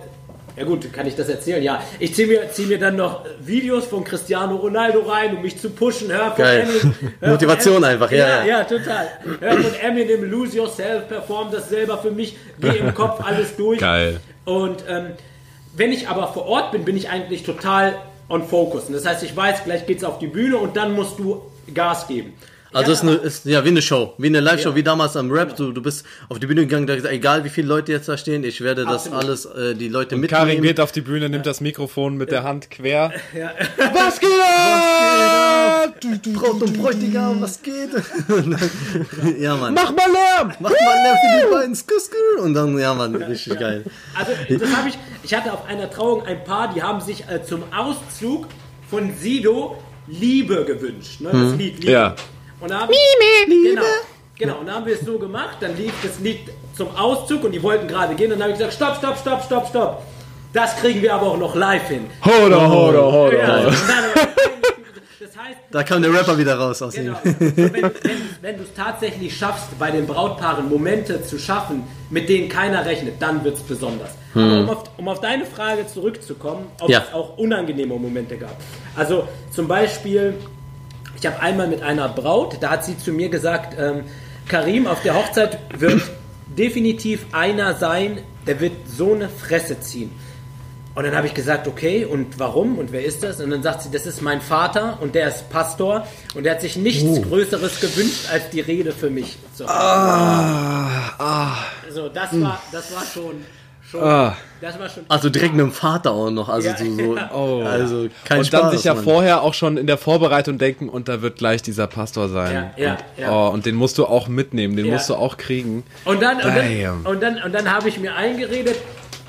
Ja gut, kann ich das erzählen? Ja, ich ziehe mir, zieh mir dann noch Videos von Cristiano Ronaldo rein, um mich zu pushen. Hör von Geil. Eminem, hör Motivation von einfach, ja, ja. ja. Ja, total. Hör von Eminem, Lose Yourself, perform das selber für mich, geh im Kopf alles durch. Geil. Und ähm, wenn ich aber vor Ort bin, bin ich eigentlich total on focus. Und das heißt, ich weiß, gleich geht's auf die Bühne und dann musst du Gas geben. Also Ja, es ist, eine, ist ja wie eine Show, wie eine Live-Show, Ja. wie damals am Rap. Du, du bist auf die Bühne gegangen, da gesagt, egal wie viele Leute jetzt da stehen, ich werde das Absolut. alles, äh, die Leute Karin mitnehmen. geht auf die Bühne, nimmt das Mikrofon mit der Hand quer. Was geht ab? Braut und Bräutigam, was geht? ja, Mann. Mach mal Lärm! Mach mal Lärm für die beiden Skusker. Und dann, ja, Mann, richtig geil. Also, das habe ich. Ich hatte auf einer Trauung ein Paar, die haben sich äh, zum Auszug von Sido Liebe gewünscht. Ne? Das Lied Liebe. Ja. Und da haben, Genau. Genau, und da haben wir es so gemacht, dann lief das Lied zum Auszug und die wollten gerade gehen und dann habe ich gesagt, stopp, stopp, stopp, stopp, stopp. Das kriegen wir aber auch noch live hin. Hoda, hoda, hoda. Ja, das heißt, Da kam der Rapper wieder raus aus Genau. ihm. Und wenn, wenn, wenn du es tatsächlich schaffst, bei den Brautpaaren Momente zu schaffen, mit denen keiner rechnet, dann wird es besonders. Aber um auf, um auf deine Frage zurückzukommen, ob Ja. es auch unangenehme Momente gab. Also zum Beispiel, ich habe einmal mit einer Braut, da hat sie zu mir gesagt, ähm, Karim, auf der Hochzeit wird definitiv einer sein, der wird so eine Fresse ziehen. Und dann habe ich gesagt, okay, und warum und wer ist das? Und dann sagt sie, das ist mein Vater und der ist Pastor und der hat sich nichts Größeres gewünscht als die Rede für mich. So, also das war, das war schon, schon Ah. das war schon. Also direkt mit dem Vater auch noch. Also Ja, so, so ja. Oh. also kein und Spaß. dann sich ja Mann. vorher auch schon in der Vorbereitung denken, und da wird gleich dieser Pastor sein. Ja, ja, und, ja. Oh, und den musst du auch mitnehmen, den Ja. musst du auch kriegen. Und dann, und dann, und dann, und dann habe ich mir eingeredet,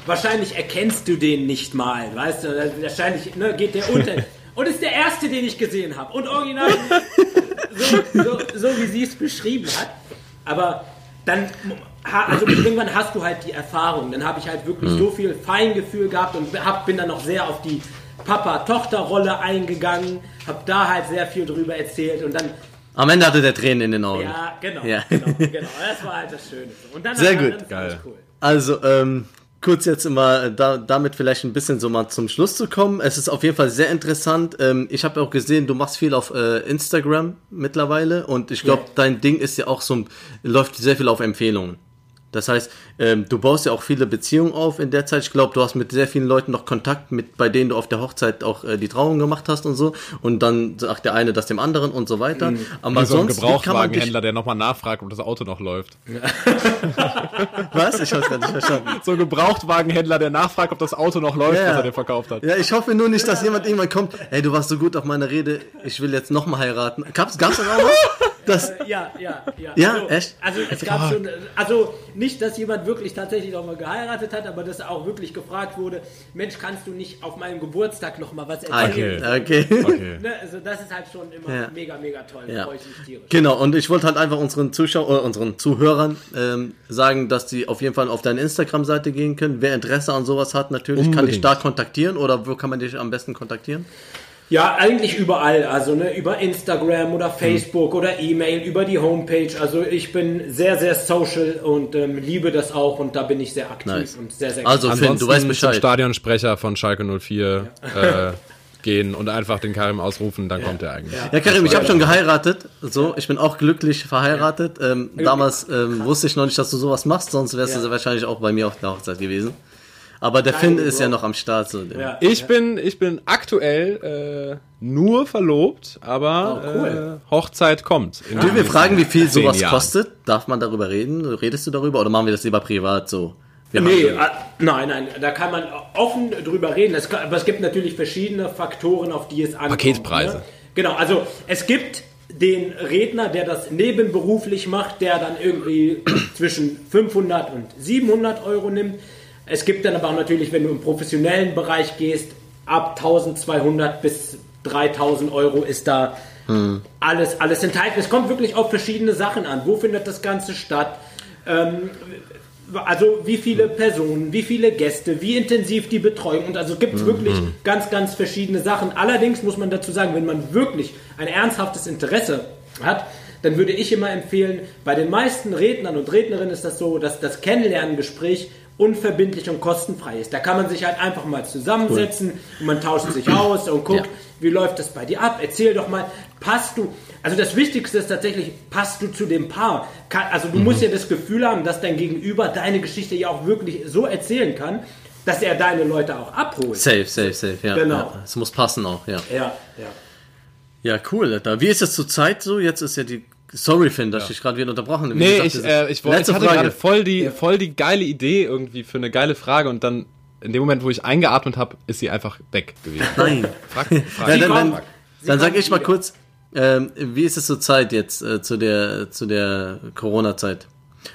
wahrscheinlich erkennst du den nicht mal, weißt du, wahrscheinlich ne, geht der unter. Und ist der erste, den ich gesehen habe. Und original, so, so, so wie sie es beschrieben hat. Aber dann, also irgendwann hast du halt die Erfahrung. Dann habe ich halt wirklich so viel Feingefühl gehabt und hab, bin dann noch sehr auf die Papa-Tochter-Rolle eingegangen, habe da halt sehr viel drüber erzählt und dann Am Ende hatte der Tränen in den Augen. ja, genau, Ja. genau, genau. Das war halt das Schöne. Und dann, Sehr gut. Geil. Cool. Also, ähm, kurz jetzt immer da, damit vielleicht ein bisschen so mal zum Schluss zu kommen. Es ist auf jeden Fall sehr interessant. Ähm, ich habe auch gesehen, du machst viel auf äh, Instagram mittlerweile und ich glaube, Ja. dein Ding ist ja auch so, läuft sehr viel auf Empfehlungen. Das heißt, ähm, du baust ja auch viele Beziehungen auf in der Zeit. Ich glaube, du hast mit sehr vielen Leuten noch Kontakt, mit bei denen du auf der Hochzeit auch äh, die Trauung gemacht hast und so. Und dann sagt der eine das dem anderen und so weiter. Aber Wie so ein sonst, Gebrauchtwagenhändler, der nochmal nachfragt, ob das Auto noch läuft. was? Ich hab's gar nicht verstanden. So ein Gebrauchtwagenhändler, der nachfragt, ob das Auto noch läuft, Ja. was er dir verkauft hat. Ja, ich hoffe nur nicht, dass jemand irgendwann kommt, hey, du warst so gut auf meiner Rede, ich will jetzt nochmal heiraten. Gab's, gab's das auch noch? Das, Ja, ja, ja. Ja, also, echt? Also es gab schon, also nicht, dass jemand wirklich tatsächlich noch mal geheiratet hat, aber dass auch wirklich gefragt wurde, Mensch, kannst du nicht auf meinem Geburtstag noch mal was erzählen? okay, okay. Okay. Ne, also das ist halt schon immer Ja. mega, mega toll. Ja. Genau, und ich wollte halt einfach unseren Zuschauern, äh, unseren Zuhörern ähm, sagen, dass sie auf jeden Fall auf deine Instagram-Seite gehen können. Wer Interesse an sowas hat, natürlich kann dich Unbedingt. da kontaktieren oder wo kann man dich am besten kontaktieren? Ja, eigentlich überall. Also ne, über Instagram oder Hm. Facebook oder E-Mail, über die Homepage. Also ich bin sehr, sehr social und ähm, liebe das auch und da bin ich sehr aktiv Nice. und sehr, sehr Also, Finn, Ansonsten du weißt zum Bescheid. Stadionsprecher von Schalke 04 äh, gehen und einfach den Karim ausrufen, dann kommt er eigentlich. Ja, Karim, ich habe schon geheiratet. So, ich bin auch glücklich verheiratet. Ähm, damals ähm, wusste ich noch nicht, dass du sowas machst, sonst wärst Ja. du wahrscheinlich auch bei mir auf der Hochzeit gewesen. Aber der Finn ist ja noch am Start. So. Ja. Ich bin, ich bin aktuell äh, nur verlobt, aber Oh, cool. äh, Hochzeit kommt. in Dürfen wir fragen, wie viel sowas Jahren. kostet? Darf man darüber reden? Redest du darüber oder machen wir das lieber privat so? Wir Nee, ah, nein, nein, da kann man offen drüber reden. Es, kann, aber es gibt natürlich verschiedene Faktoren, auf die es ankommt. Paketpreise. Ne? Genau, also es gibt den Redner, der das nebenberuflich macht, der dann irgendwie zwischen 500 und 700 Euro nimmt. Es gibt dann aber auch natürlich, wenn du im professionellen Bereich gehst, ab 1200 bis 3000 Euro ist da alles, alles enthalten. Es kommt wirklich auf verschiedene Sachen an. Wo findet das Ganze statt? Ähm, also wie viele Personen, wie viele Gäste, wie intensiv die Betreuung und also gibt es wirklich ganz, ganz verschiedene Sachen. Allerdings muss man dazu sagen, wenn man wirklich ein ernsthaftes Interesse hat, dann würde ich immer empfehlen, bei den meisten Rednern und Rednerinnen ist das so, dass das Kennenlerngespräch unverbindlich und kostenfrei ist. Da kann man sich halt einfach mal zusammensetzen cool. und man tauscht sich aus und guckt, ja. wie läuft das bei dir ab? Erzähl doch mal, passt du? Also das Wichtigste ist tatsächlich, passt du zu dem Paar? Also du mhm. musst ja das Gefühl haben, dass dein Gegenüber deine Geschichte ja auch wirklich so erzählen kann, dass er deine Leute auch abholt. Safe, safe, safe, ja. Genau. Es muss passen auch, ja. Ja, ja. Ja, cool. Wie ist es zur Zeit so? Jetzt ist ja die Sorry, Finn, dass ja. ich gerade wieder unterbrochen habe. Nee, gesagt, ich, äh, ich, wollte, ich hatte gerade voll die, ja. voll die geile Idee irgendwie für eine geile Frage und dann in dem Moment, wo ich eingeatmet habe, ist sie einfach weg gewesen. Nein. Frag, frag, ja, dann, dann, dann sag ich mal kurz, ähm, wie ist es zur Zeit jetzt, äh, zu der, zu der Corona-Zeit?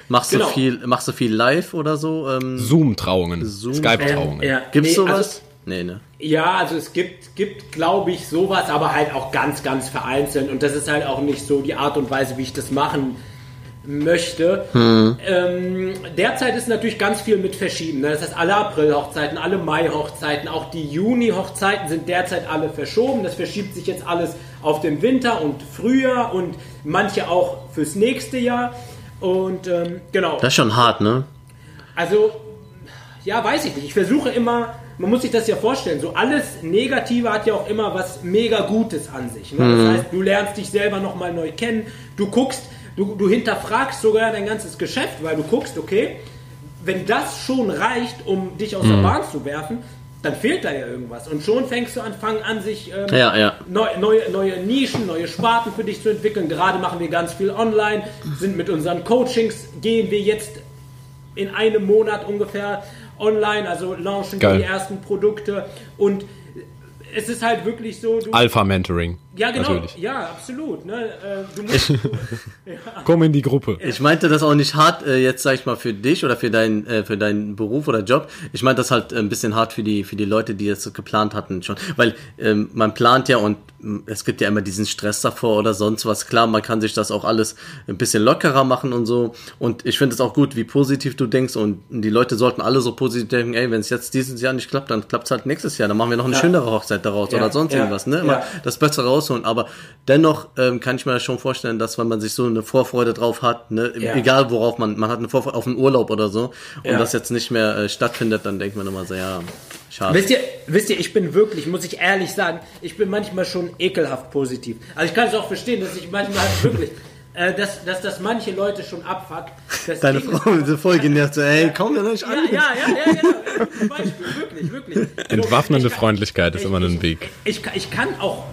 Machst genau. du viel, machst du viel live oder so? Ähm, Zoom-Trauungen, Zoom Skype-Trauungen. Ähm, ja. Gibt's nee, sowas? Also, Nee, ne? Ja, also es gibt, gibt glaube ich, sowas, aber halt auch ganz, ganz vereinzelt. Und das ist halt auch nicht so die Art und Weise, wie ich das machen möchte. Hm. Ähm, derzeit ist natürlich ganz viel mit verschieben. Ne? Das heißt, alle April-Hochzeiten, alle Mai-Hochzeiten, auch die Juni-Hochzeiten sind derzeit alle verschoben. Das verschiebt sich jetzt alles auf den Winter und Frühjahr und manche auch fürs nächste Jahr. Und ähm, genau. Das ist schon hart, ne? Also, ja, weiß ich nicht. Ich versuche immer man muss sich das ja vorstellen, so alles Negative hat ja auch immer was mega Gutes an sich. Ne? Das mhm. heißt, du lernst dich selber nochmal neu kennen, du guckst, du, du hinterfragst sogar dein ganzes Geschäft, weil du guckst, okay, wenn das schon reicht, um dich aus mhm. der Bahn zu werfen, dann fehlt da ja irgendwas. Und schon fängst du an, fangen an, sich ähm, ja, ja. Neu, neue, neue Nischen, neue Sparten für dich zu entwickeln. Gerade machen wir ganz viel online, sind mit unseren Coachings, gehen wir jetzt in einem Monat ungefähr online, also launchen Geil. die ersten Produkte und es ist halt wirklich so. Alpha-Mentoring. Ja, genau. Natürlich. Ja, absolut. Ne? Äh, du musst, ja. Komm in die Gruppe. Ich meinte das auch nicht hart, äh, jetzt sag ich mal, für dich oder für, dein, äh, für deinen Beruf oder Job. Ich meinte das halt ein bisschen hart für die, für die Leute, die es geplant hatten schon. Weil ähm, man plant ja und es gibt ja immer diesen Stress davor oder sonst was. Klar, man kann sich das auch alles ein bisschen lockerer machen und so. Und ich finde es auch gut, wie positiv du denkst. Und die Leute sollten alle so positiv denken, ey, wenn es jetzt dieses Jahr nicht klappt, dann klappt es halt nächstes Jahr. Dann machen wir noch eine ja. schönere Hochzeit daraus ja. oder sonst ja. irgendwas. Ne? Immer das Bessere rausholen. Aber dennoch ähm, kann ich mir schon vorstellen, dass wenn man sich so eine Vorfreude drauf hat, ne, egal worauf man, man hat eine Vorfreude auf einen Urlaub oder so, und das jetzt nicht mehr äh, stattfindet, dann denkt man immer so, ja, Schade. Wisst ihr, wisst ihr, ich bin wirklich, muss ich ehrlich sagen, ich bin manchmal schon ekelhaft positiv. Also ich kann es auch verstehen, dass ich manchmal halt wirklich, äh, dass, dass das manche Leute schon abfuckt. Deine Frau ist so voll genervt, so, ey, komm ja nicht an. Ja, ja, ja, ja, genau. Zum Beispiel, wirklich, wirklich. Entwaffnende Freundlichkeit ist immer ein Weg. Ich, ich, ich kann auch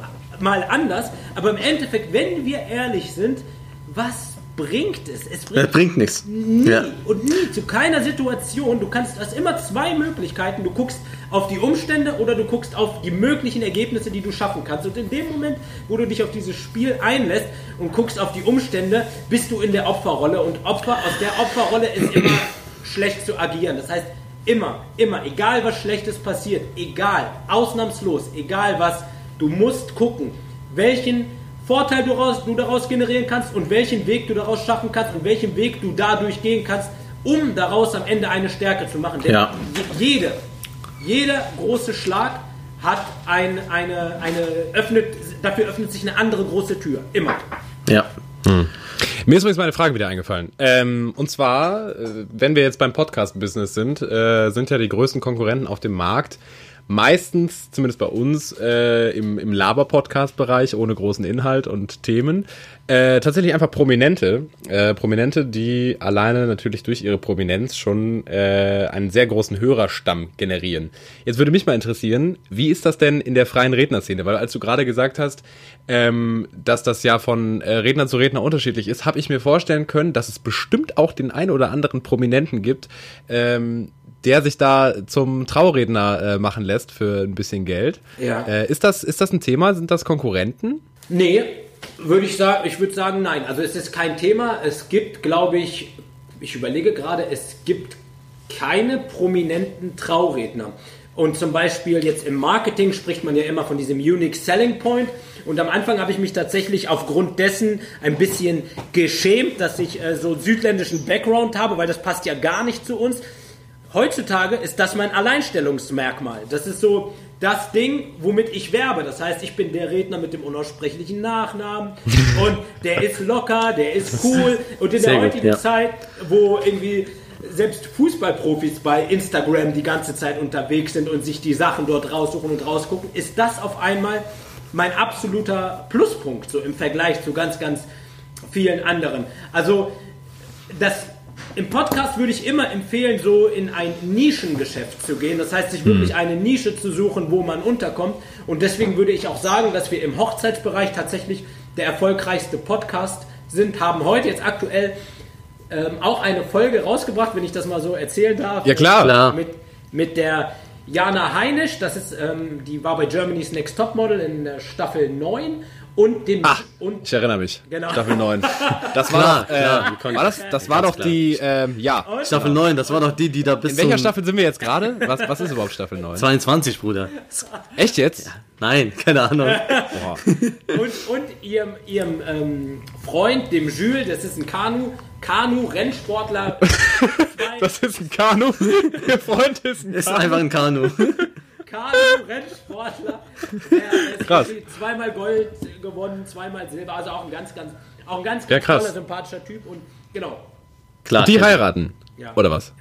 mal anders, aber im Endeffekt, wenn wir ehrlich sind, was bringt es. Es bringt, bringt nichts. Nie ja. und nie, zu keiner Situation. Du kannst, hast immer zwei Möglichkeiten. Du guckst auf die Umstände oder du guckst auf die möglichen Ergebnisse, die du schaffen kannst. Und in dem Moment, wo du dich auf dieses Spiel einlässt und guckst auf die Umstände, bist du in der Opferrolle. Und Opfer, aus der Opferrolle ist immer schlecht zu agieren. Das heißt, immer, immer, egal was Schlechtes passiert, egal, ausnahmslos, egal was, du musst gucken, welchen Vorteil du, raus, du daraus generieren kannst und welchen Weg du daraus schaffen kannst und welchen Weg du dadurch gehen kannst, um daraus am Ende eine Stärke zu machen. Denn ja. jede, jeder große Schlag hat ein, eine, eine öffnet, dafür öffnet sich eine andere große Tür. Immer. Ja. Hm. Mir ist übrigens meine Frage wieder eingefallen. Ähm, und zwar, äh, wenn wir jetzt beim Podcast-Business sind, äh, sind ja die größten Konkurrenten auf dem Markt meistens, zumindest bei uns, äh, im, im Laber-Podcast-Bereich ohne großen Inhalt und Themen. Äh, tatsächlich einfach Prominente. Äh, Prominente, die alleine natürlich durch ihre Prominenz schon äh, einen sehr großen Hörerstamm generieren. Jetzt würde mich mal interessieren, wie ist das denn in der freien Rednerszene? Weil als du gerade gesagt hast, ähm, dass das ja von äh, Redner zu Redner unterschiedlich ist, habe ich mir vorstellen können, dass es bestimmt auch den ein oder anderen Prominenten gibt, ähm, der sich da zum Trauredner äh, machen lässt für ein bisschen Geld. Ja. Äh, ist, das, ist das ein Thema? Sind das Konkurrenten? Nee, würde ich sagen, ich würde sagen, nein. Also es ist kein Thema. Es gibt, glaube ich, ich überlege gerade, es gibt keine prominenten Trauredner. Und zum Beispiel jetzt im Marketing spricht man ja immer von diesem Unique Selling Point. Und am Anfang habe ich mich tatsächlich aufgrund dessen ein bisschen geschämt, dass ich äh, so südländischen Background habe, weil das passt ja gar nicht zu uns heutzutage ist das mein Alleinstellungsmerkmal. Das ist so das Ding, womit ich werbe. Das heißt, ich bin der Redner mit dem unaussprechlichen Nachnamen und der ist locker, der ist cool. Und in Sehr der heutigen gut, ja. Zeit, wo irgendwie selbst Fußballprofis bei Instagram die ganze Zeit unterwegs sind und sich die Sachen dort raussuchen und rausgucken, ist das auf einmal mein absoluter Pluspunkt so im Vergleich zu ganz, ganz vielen anderen. Also das im Podcast würde ich immer empfehlen, so in ein Nischengeschäft zu gehen. Das heißt, sich wirklich hm. eine Nische zu suchen, wo man unterkommt. Und deswegen würde ich auch sagen, dass wir im Hochzeitsbereich tatsächlich der erfolgreichste Podcast sind, haben heute jetzt aktuell ähm, auch eine Folge rausgebracht, wenn ich das mal so erzählen darf. Ja, klar. klar. Mit, mit der Jana Heinisch, das ist, ähm, die war bei Germany's Next Top Model in der Staffel 9 und dem Ach, und ich erinnere mich. Genau. Staffel 9. Das war klar, doch, äh, klar, war das, das war doch die, ähm, ja. Staffel 9, das war doch die, die da bis In welcher Staffel sind wir jetzt gerade? Was, was ist überhaupt Staffel 9? 22, Bruder. Echt jetzt? Ja. Nein, keine Ahnung. und, und ihrem, ihrem ähm, Freund, dem Jules, das ist ein Kanu, Kanu-Rennsportler. das ist ein Kanu? Ihr Freund ist ein Kanu. Ist einfach ein Kanu. Kanu-Rennsportler. Krass. zweimal Gold gewonnen, zweimal Silber. Also auch ein ganz, ganz, auch ein ganz, ganz ja, toller, sympathischer Typ. Und genau. Klar. Und die heiraten. Ja. Oder was?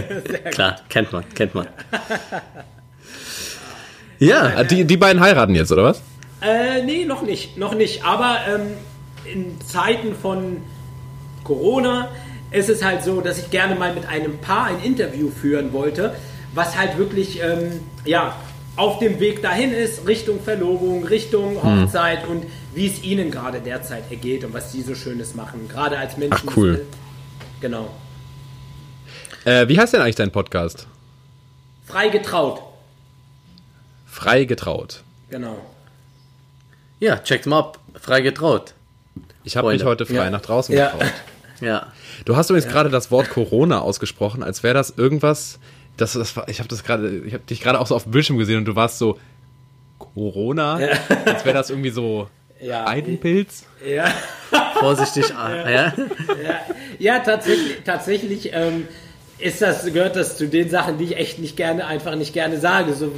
Klar, kennt man, kennt man. ja. Die, die beiden heiraten jetzt, oder was? Äh, nee, noch nicht. Noch nicht. Aber ähm, in Zeiten von Corona ist es halt so, dass ich gerne mal mit einem Paar ein Interview führen wollte was halt wirklich ähm, ja, auf dem Weg dahin ist, Richtung Verlobung, Richtung mhm. Hochzeit mhm. und wie es ihnen gerade derzeit ergeht und was sie so Schönes machen, gerade als Menschen. Ach, cool. Genau. Äh, wie heißt denn eigentlich dein Podcast? Frei getraut. Frei getraut. Genau. Ja, checkt mal ab. Frei getraut. Ich habe mich heute frei ja. nach draußen ja. getraut. ja. Du hast übrigens ja. gerade das Wort Corona ausgesprochen, als wäre das irgendwas, das, das war, ich habe das gerade, ich habe dich gerade auch so auf dem Bildschirm gesehen und du warst so Corona, ja. als wäre das irgendwie so ja. Eidenpilz. Ja. Vorsichtig, ah, ja. Ja, ja tatsächlich, tatsächlich ähm, ist das, gehört das zu den Sachen, die ich echt nicht gerne, einfach nicht gerne sage. So,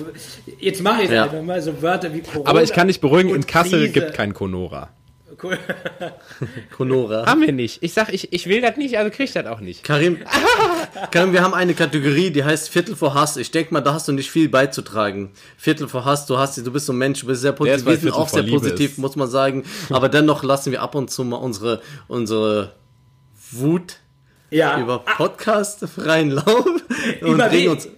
jetzt mache ich es ja. einfach mal, so Wörter wie Corona. Aber ich kann dich beruhigen, in Kassel Krise. gibt kein Conora. Cool. Conora. Haben wir nicht. Ich sag, ich, ich will das nicht, also krieg ich das auch nicht. Karim, Karim, wir haben eine Kategorie, die heißt Viertel vor Hass. Ich denke mal, da hast du nicht viel beizutragen. Viertel vor Hass, du hast, du bist so ein Mensch, du bist sehr positiv. Wir sind auch sehr positiv, ist. muss man sagen. Aber dennoch lassen wir ab und zu mal unsere, unsere Wut ja. über Podcast freien Lauf und regen uns.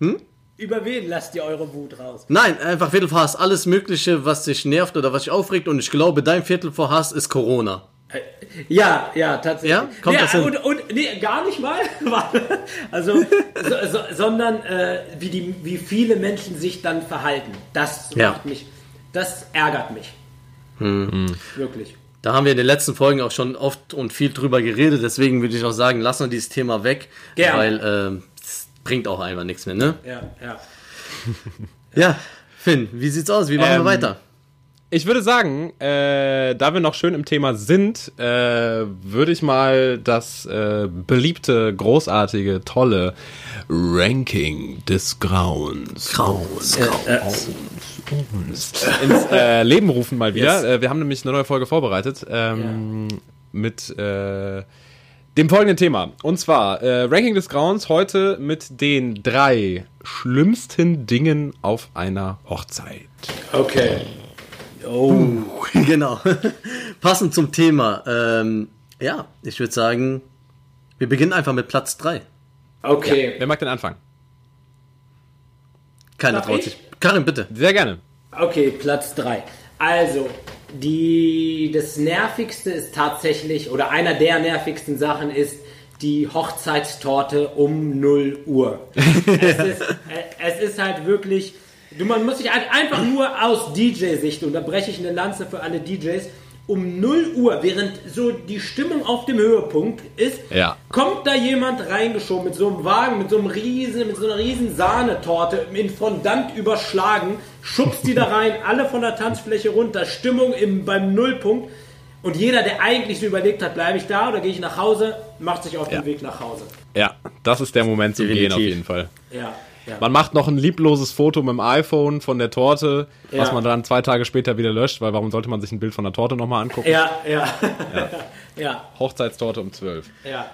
Hm? Über wen lasst ihr eure Wut raus? Nein, einfach Viertel vor Hass. Alles Mögliche, was dich nervt oder was dich aufregt. Und ich glaube, dein Viertel vor Hass ist Corona. Äh, ja, ja, tatsächlich. Ja, kommt nee, das hin? Und, und, nee, gar nicht mal. also, so, so, sondern äh, wie, die, wie viele Menschen sich dann verhalten. Das ja. macht mich, das ärgert mich. Hm. Wirklich. Da haben wir in den letzten Folgen auch schon oft und viel drüber geredet. Deswegen würde ich auch sagen, lassen wir dieses Thema weg. Gerne. Weil äh, bringt auch einfach nichts mehr, ne? Ja, ja. ja, Finn, wie sieht's aus? Wie machen ähm, wir weiter? Ich würde sagen, äh, da wir noch schön im Thema sind, äh, würde ich mal das äh, beliebte, großartige, tolle Ranking des Grauens, Grauens, Grauens ins äh, Leben rufen mal wieder. Yes. Äh, wir haben nämlich eine neue Folge vorbereitet ähm, ja. mit äh, dem folgenden Thema. Und zwar äh, Ranking des Grauens heute mit den drei schlimmsten Dingen auf einer Hochzeit. Okay. Oh. Genau. Passend zum Thema. Ähm, ja, ich würde sagen, wir beginnen einfach mit Platz 3. Okay. Ja, wer mag den Anfang? Keiner traut sich. Karin, bitte. Sehr gerne. Okay, Platz 3. Also, die, das Nervigste ist tatsächlich, oder einer der nervigsten Sachen ist die Hochzeitstorte um 0 Uhr. es, ist, es ist halt wirklich, du, man muss sich halt einfach nur aus DJ-Sicht, und da breche ich eine Lanze für alle DJs, um 0 Uhr, während so die Stimmung auf dem Höhepunkt ist, ja. kommt da jemand reingeschoben mit so einem Wagen, mit so einem riesen, mit so einer riesen Sahnetorte in Fondant überschlagen, schubst die da rein, alle von der Tanzfläche runter, Stimmung im, beim Nullpunkt. Und jeder, der eigentlich so überlegt hat, bleibe ich da oder gehe ich nach Hause, macht sich auf den Weg nach Hause. Ja, das ist der Moment zum Definitiv. Gehen auf jeden Fall. Ja. Ja. Man macht noch ein liebloses Foto mit dem iPhone von der Torte, ja. was man dann zwei Tage später wieder löscht, weil warum sollte man sich ein Bild von der Torte nochmal angucken? Ja, ja. ja. ja. Hochzeitstorte um 12. Ja.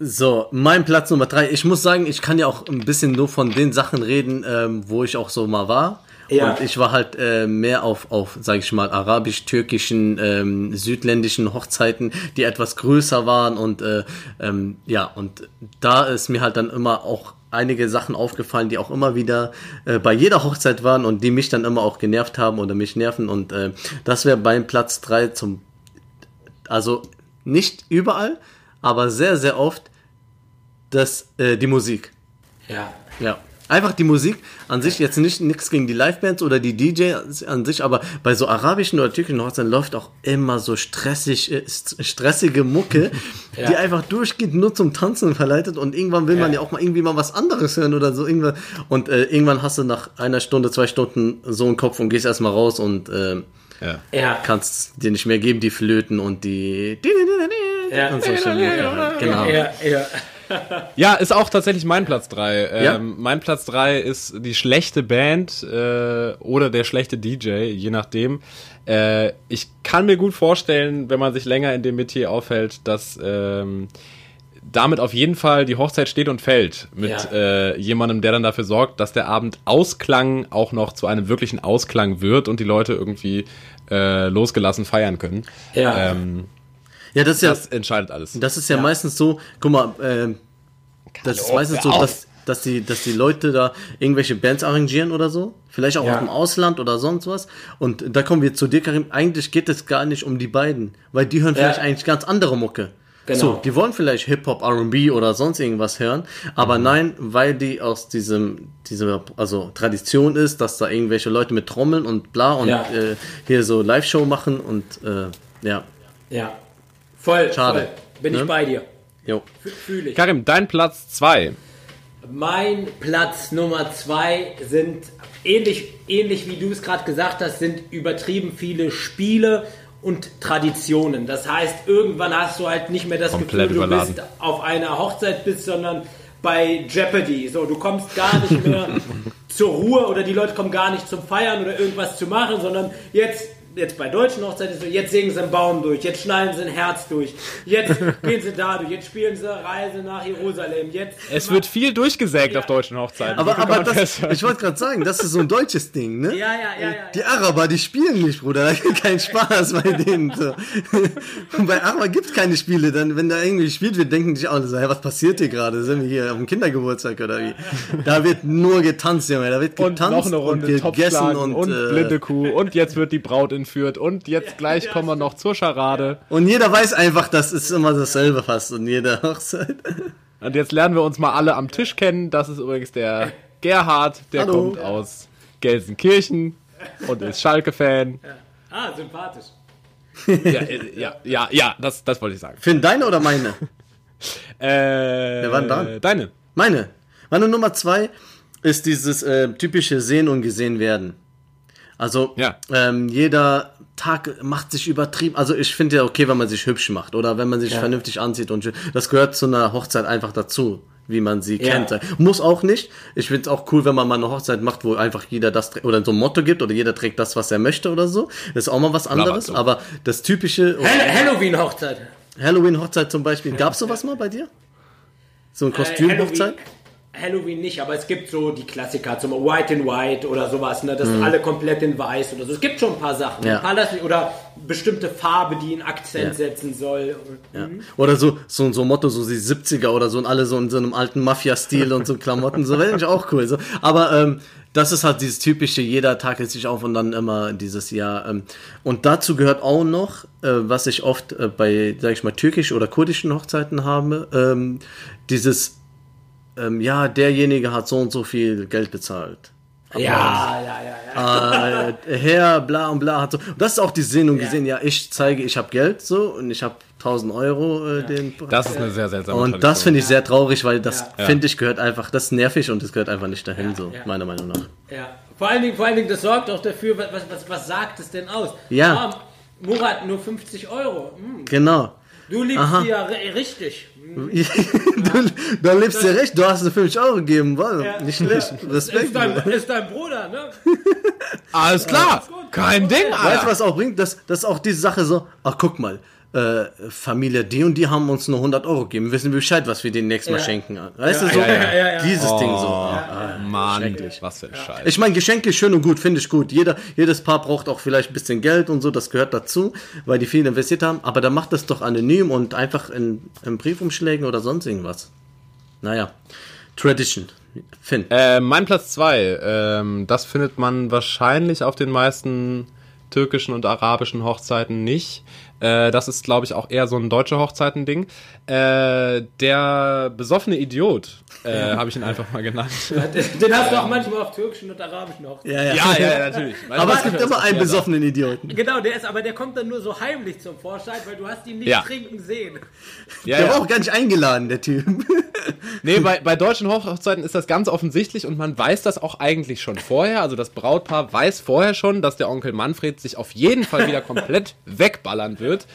So, mein Platz Nummer drei. Ich muss sagen, ich kann ja auch ein bisschen nur von den Sachen reden, ähm, wo ich auch so mal war. Ja. Und ich war halt äh, mehr auf, auf sage ich mal, arabisch-türkischen, ähm, südländischen Hochzeiten, die etwas größer waren. Und äh, ähm, ja, und da ist mir halt dann immer auch einige Sachen aufgefallen, die auch immer wieder äh, bei jeder Hochzeit waren und die mich dann immer auch genervt haben oder mich nerven. Und äh, das wäre beim Platz drei zum, also nicht überall, aber sehr, sehr oft das, äh, die Musik. Ja. Ja. Einfach die Musik an sich, jetzt nicht nichts gegen die Livebands oder die DJ an sich, aber bei so arabischen oder türkischen Hochzeiten läuft auch immer so stressig, äh, stressige Mucke, ja. die einfach durchgeht, nur zum Tanzen verleitet und irgendwann will ja. man ja auch mal irgendwie mal was anderes hören oder so. Irgendwann, und äh, irgendwann hast du nach einer Stunde, zwei Stunden so einen Kopf und gehst erstmal raus und äh, ja. ja. kannst dir nicht mehr geben, die Flöten und die. Ja. Und so genau. Ja, ja. ja, ist auch tatsächlich mein Platz 3. Ähm, ja? Mein Platz 3 ist die schlechte Band äh, oder der schlechte DJ, je nachdem. Äh, ich kann mir gut vorstellen, wenn man sich länger in dem Metier aufhält, dass ähm, damit auf jeden Fall die Hochzeit steht und fällt mit ja. äh, jemandem, der dann dafür sorgt, dass der Abend Ausklang auch noch zu einem wirklichen Ausklang wird und die Leute irgendwie äh, losgelassen feiern können. Ja. Ähm, ja, das, ist das ja, entscheidet alles. Das ist ja, ja. meistens so, guck mal, äh, das ist meistens so, dass, dass, die, dass die Leute da irgendwelche Bands arrangieren oder so. Vielleicht auch ja. aus dem Ausland oder sonst was. Und da kommen wir zu dir, Karim. Eigentlich geht es gar nicht um die beiden, weil die hören vielleicht eigentlich ganz andere Mucke. Genau. So, die wollen vielleicht Hip-Hop, R&B oder sonst irgendwas hören, aber mhm. nein, weil die aus diesem, diese, also Tradition ist, dass da irgendwelche Leute mit Trommeln und bla und ja. äh, hier so Live-Show machen und äh, ja. Ja, Voll, Schade. Voll. Bin ne? ich bei dir. Jo. Fühle ich. Karim, dein Platz 2. Mein Platz Nummer 2 sind ähnlich, ähnlich wie du es gerade gesagt hast, sind übertrieben viele Spiele und Traditionen. Das heißt, irgendwann hast du halt nicht mehr das Komplett Gefühl, du bist auf einer Hochzeit bist, sondern bei Jeopardy. So, du kommst gar nicht mehr zur Ruhe oder die Leute kommen gar nicht zum Feiern oder irgendwas zu machen, sondern jetzt jetzt bei deutschen Hochzeiten so, jetzt singen sie einen Baum durch, jetzt schneiden sie ein Herz durch, jetzt gehen sie da durch, jetzt spielen sie Reise nach Jerusalem, jetzt... Es wird viel durchgesägt ja. auf deutschen Hochzeiten. Aber, aber das, ich wollte gerade sagen, das ist so ein deutsches Ding, ne? Ja, ja, ja. ja die Araber, die spielen nicht, Bruder, da gibt keinen Spaß bei denen. So. Und bei Araber gibt es keine Spiele, dann, wenn da irgendwie gespielt wird, denken sich alle so, hey, was passiert hier gerade? Sind wir hier auf dem Kindergeburtstag oder wie? Da wird nur getanzt, Junge, da wird getanzt und, noch eine Runde und gegessen und, und äh, blinde Kuh und jetzt wird die Braut in entführt und jetzt gleich kommen wir noch zur Scharade. Und jeder weiß einfach, das ist immer dasselbe fast und jede Hochzeit. Und jetzt lernen wir uns mal alle am Tisch kennen. Das ist übrigens der Gerhard, der Hallo. kommt aus Gelsenkirchen und ist Schalke-Fan. Ja. Ah, sympathisch. ja, äh, ja, ja, ja, das, das wollte ich sagen. Finn, deine oder meine? äh, Wer war dran? Deine. Meine. Meine Nummer zwei ist dieses äh, typische Sehen und Gesehen werden. Also ja. ähm, jeder Tag macht sich übertrieben. Also ich finde ja okay, wenn man sich hübsch macht oder wenn man sich ja. vernünftig anzieht und das gehört zu einer Hochzeit einfach dazu, wie man sie ja. kennt. Muss auch nicht. Ich finde es auch cool, wenn man mal eine Hochzeit macht, wo einfach jeder das oder so ein Motto gibt oder jeder trägt das, was er möchte oder so. Das ist auch mal was anderes. Aber das typische Halloween-Hochzeit. Halloween-Hochzeit zum Beispiel. Gab es sowas mal bei dir? So ein äh, Kostüm-Hochzeit? Äh, Halloween nicht, aber es gibt so die Klassiker, zum White in White oder sowas, ne, das mhm. alle komplett in weiß oder so. Es gibt schon ein paar Sachen, ja. ein paar oder bestimmte Farbe, die einen Akzent ja. setzen soll. Ja. Mhm. Oder so, so, so Motto, so die 70er oder so und alle so in so einem alten Mafia-Stil und so Klamotten, so wäre ich auch cool. So. Aber ähm, das ist halt dieses typische, jeder Tag ist sich auf und dann immer dieses Jahr. Ähm, und dazu gehört auch noch, äh, was ich oft äh, bei, sag ich mal, türkisch oder kurdischen Hochzeiten habe, ähm, dieses ähm, ja, derjenige hat so und so viel Geld bezahlt. Ja, ja, ja, ja. Äh, Herr, bla und bla hat so. Das ist auch die Sendung ja. gesehen, ja, ich zeige, ich habe Geld so und ich habe 1000 Euro äh, ja. den. Das ist eine sehr seltsame Und Tradition. das finde ich sehr traurig, weil das finde ich gehört einfach, das ist nervig und das gehört einfach nicht dahin, so, meiner Meinung nach. Ja. Vor allen Dingen, vor allen Dingen, das sorgt auch dafür, was, was, was sagt es denn aus? Ja. Oh, Murat, nur 50 Euro. Hm. Genau. Du liebst Aha. sie ja richtig. Du, du lebst ja recht, du hast dir 50 Euro gegeben, wow, ja. nicht schlecht. Respekt. Ist dein, ist dein Bruder, ne? Alles klar, kein Ding. Alter. Weißt du, was auch bringt? Das, das ist auch diese Sache so, ach guck mal, äh, Familie, die und die haben uns nur 100 Euro gegeben, wissen wir Bescheid, was wir denen nächstes Mal schenken. Weißt du, so, dieses oh, Ding so. Ah, Mann, was für ein Scheiß. Ich meine, Geschenke ist schön und gut, finde ich gut. Jeder, jedes Paar braucht auch vielleicht ein bisschen Geld und so, das gehört dazu, weil die viel investiert haben, aber dann macht das doch anonym und einfach in, in Briefumschlägen oder sonst irgendwas. Naja, Tradition. Finn. Äh, mein Platz 2, ähm, das findet man wahrscheinlich auf den meisten türkischen und arabischen Hochzeiten nicht. Äh, das ist, glaube ich, auch eher so ein deutsche Hochzeitending. Äh, der besoffene Idiot, äh, habe ich ihn einfach mal genannt. Den hast du auch manchmal auf türkischen und arabischen Hochzeiten. Ja, ja, ja, ja natürlich. aber es gibt immer einen besoffenen Idioten. Genau, der ist, aber der kommt dann nur so heimlich zum Vorschein, weil du hast ihn nicht ja. trinken sehen. Ja, der war auch gar nicht eingeladen, der Typ. nee, bei, bei deutschen Hochzeiten ist das ganz offensichtlich und man weiß das auch eigentlich schon vorher. Also das Brautpaar weiß vorher schon, dass der Onkel Manfred sich auf jeden Fall wieder komplett wegballern wird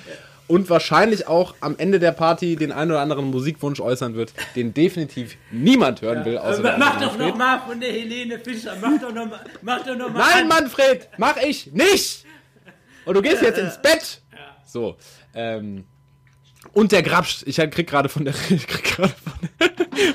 und wahrscheinlich auch am Ende der Party den einen oder anderen Musikwunsch äußern wird, den definitiv niemand hören will. Außer äh, mach doch noch mal von der Helene Fischer. Mach doch noch mal. Mach doch noch mal Nein, an. Manfred, mach ich nicht. Und du gehst jetzt ins Bett. So. Ähm, und der Grabscht. Ich krieg gerade von der, von,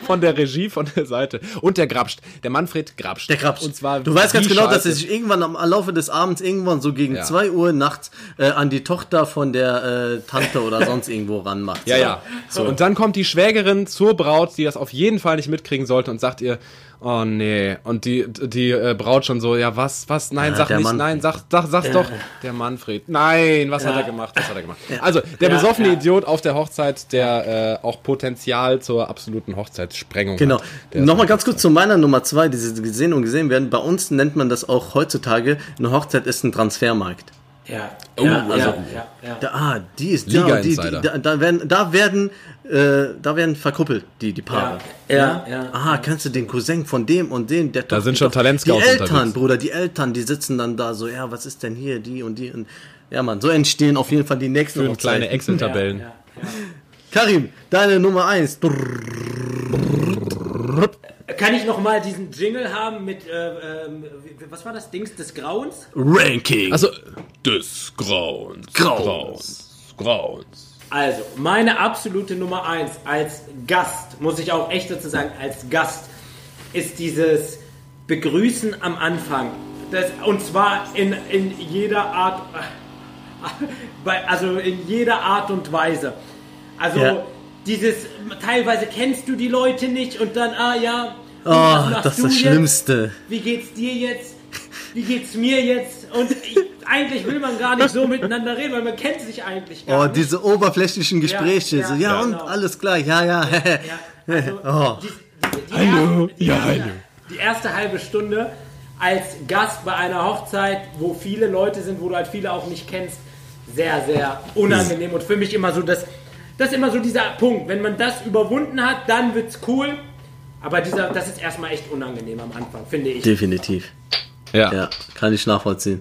von, der Regie, von der Seite. Und der Grabscht. Der Manfred Grabscht. Der Grabscht. Und zwar du weißt ganz genau, Scheiße. dass er sich irgendwann am Laufe des Abends, irgendwann so gegen ja. 2 Uhr nachts, äh, an die Tochter von der äh, Tante oder sonst irgendwo ranmacht. Ja, ja. So. Und dann kommt die Schwägerin zur Braut, die das auf jeden Fall nicht mitkriegen sollte und sagt ihr, Oh nee. Und die, die äh, Braut schon so, ja, was, was, nein, ja, sag nicht, Manfred. nein, sag, sag, sag's ja. doch. Der Manfred. Nein, was ja. hat er gemacht? Was hat er gemacht? Also, der besoffene Idiot auf der Hochzeit, der äh, auch Potenzial zur absoluten Hochzeitssprengung genau. hat. Genau. Nochmal ganz kurz zu meiner Nummer zwei, diese gesehen und gesehen werden. Bei uns nennt man das auch heutzutage, eine Hochzeit ist ein Transfermarkt. Ja, oh, ja, also, ja, ja, Da, ah, die ist Liga da, die, die, da, da, werden, da werden, äh, da werden verkuppelt die, die Paare. Ja, ja. Aha, kennst du den Cousin von dem und dem? Der da sind schon Talentscouts Die Eltern, unterwegs. Bruder, die Eltern, die sitzen dann da so, ja, was ist denn hier, die und die und ja, man, so entstehen auf jeden Fall die nächsten. Schön kleine Excel-Tabellen. Karim, deine Nummer eins. Kann ich noch mal diesen Jingle haben mit, äh, äh, was war das, Dings des Grauens? Ranking. Also, des Grauens. Grauens. Grauens. Also, meine absolute Nummer 1 als Gast, muss ich auch echt dazu sagen, als Gast, ist dieses Begrüßen am Anfang. Das, und zwar in, in jeder Art, also in jeder Art und Weise. Also, ja dieses, teilweise kennst du die Leute nicht und dann, ah ja, oh, das ist das Schlimmste. Wie geht's dir jetzt? Wie geht's mir jetzt? Und ich, eigentlich will man gar nicht so miteinander reden, weil man kennt sich eigentlich gar oh, nicht. Oh, diese oberflächlichen Gespräche. Ja, ja, so, ja, ja und genau. alles klar, ja, ja. ja also, oh. die, die, die hallo, erste, ja, hallo. Die erste halbe Stunde als Gast bei einer Hochzeit, wo viele Leute sind, wo du halt viele auch nicht kennst, sehr, sehr unangenehm und für mich immer so das das ist immer so dieser Punkt. Wenn man das überwunden hat, dann wird's cool. Aber dieser, das ist erstmal echt unangenehm am Anfang, finde ich. Definitiv. Ja. ja kann ich nachvollziehen.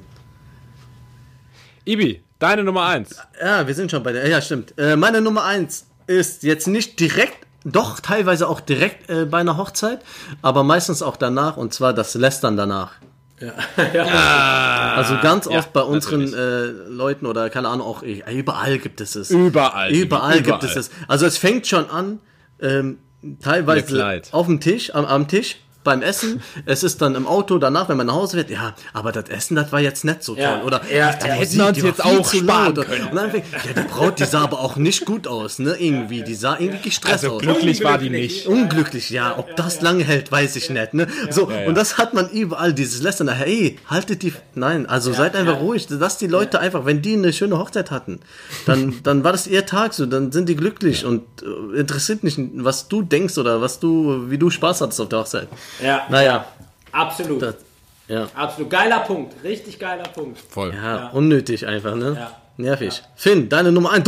Ibi, deine Nummer 1. Ja, wir sind schon bei der. Ja, stimmt. Äh, meine Nummer 1 ist jetzt nicht direkt, doch teilweise auch direkt äh, bei einer Hochzeit, aber meistens auch danach und zwar das Lästern danach. Ja. Also ganz oft ja, bei unseren äh, Leuten oder keine Ahnung, auch überall gibt es es. Überall. Überall, gibt es es. Also es fängt schon an, ähm, teilweise auf dem Tisch, am, am Tisch, beim Essen, es ist dann im Auto danach, wenn man nach Hause wird, ja, aber das Essen, das war jetzt nicht so toll. Ja, Oder ja, da hätten wir uns jetzt auch sparen können. Und dann fängt, ja, die Braut, die sah aber auch nicht gut aus, ne? Irgendwie, die sah irgendwie gestresst also, aus. Glücklich war die nicht. Unglücklich, ja. Ob das lange hält, weiß ich nicht, ne? So, und das hat man überall, dieses Lästern, hey, haltet die, nein, also seid einfach ruhig, dass die Leute einfach, wenn die eine schöne Hochzeit hatten, dann, dann war das ihr Tag so, dann sind die glücklich und äh, interessiert nicht, was du denkst oder was du, wie du Spaß hattest auf der Hochzeit. Ja. Naja. Absolut. Das, ja. Absolut. Geiler Punkt. Richtig geiler Punkt. Voll. Ja, ja. unnötig einfach, ne? Ja. Nervig. Ja. Finn, deine Nummer 1.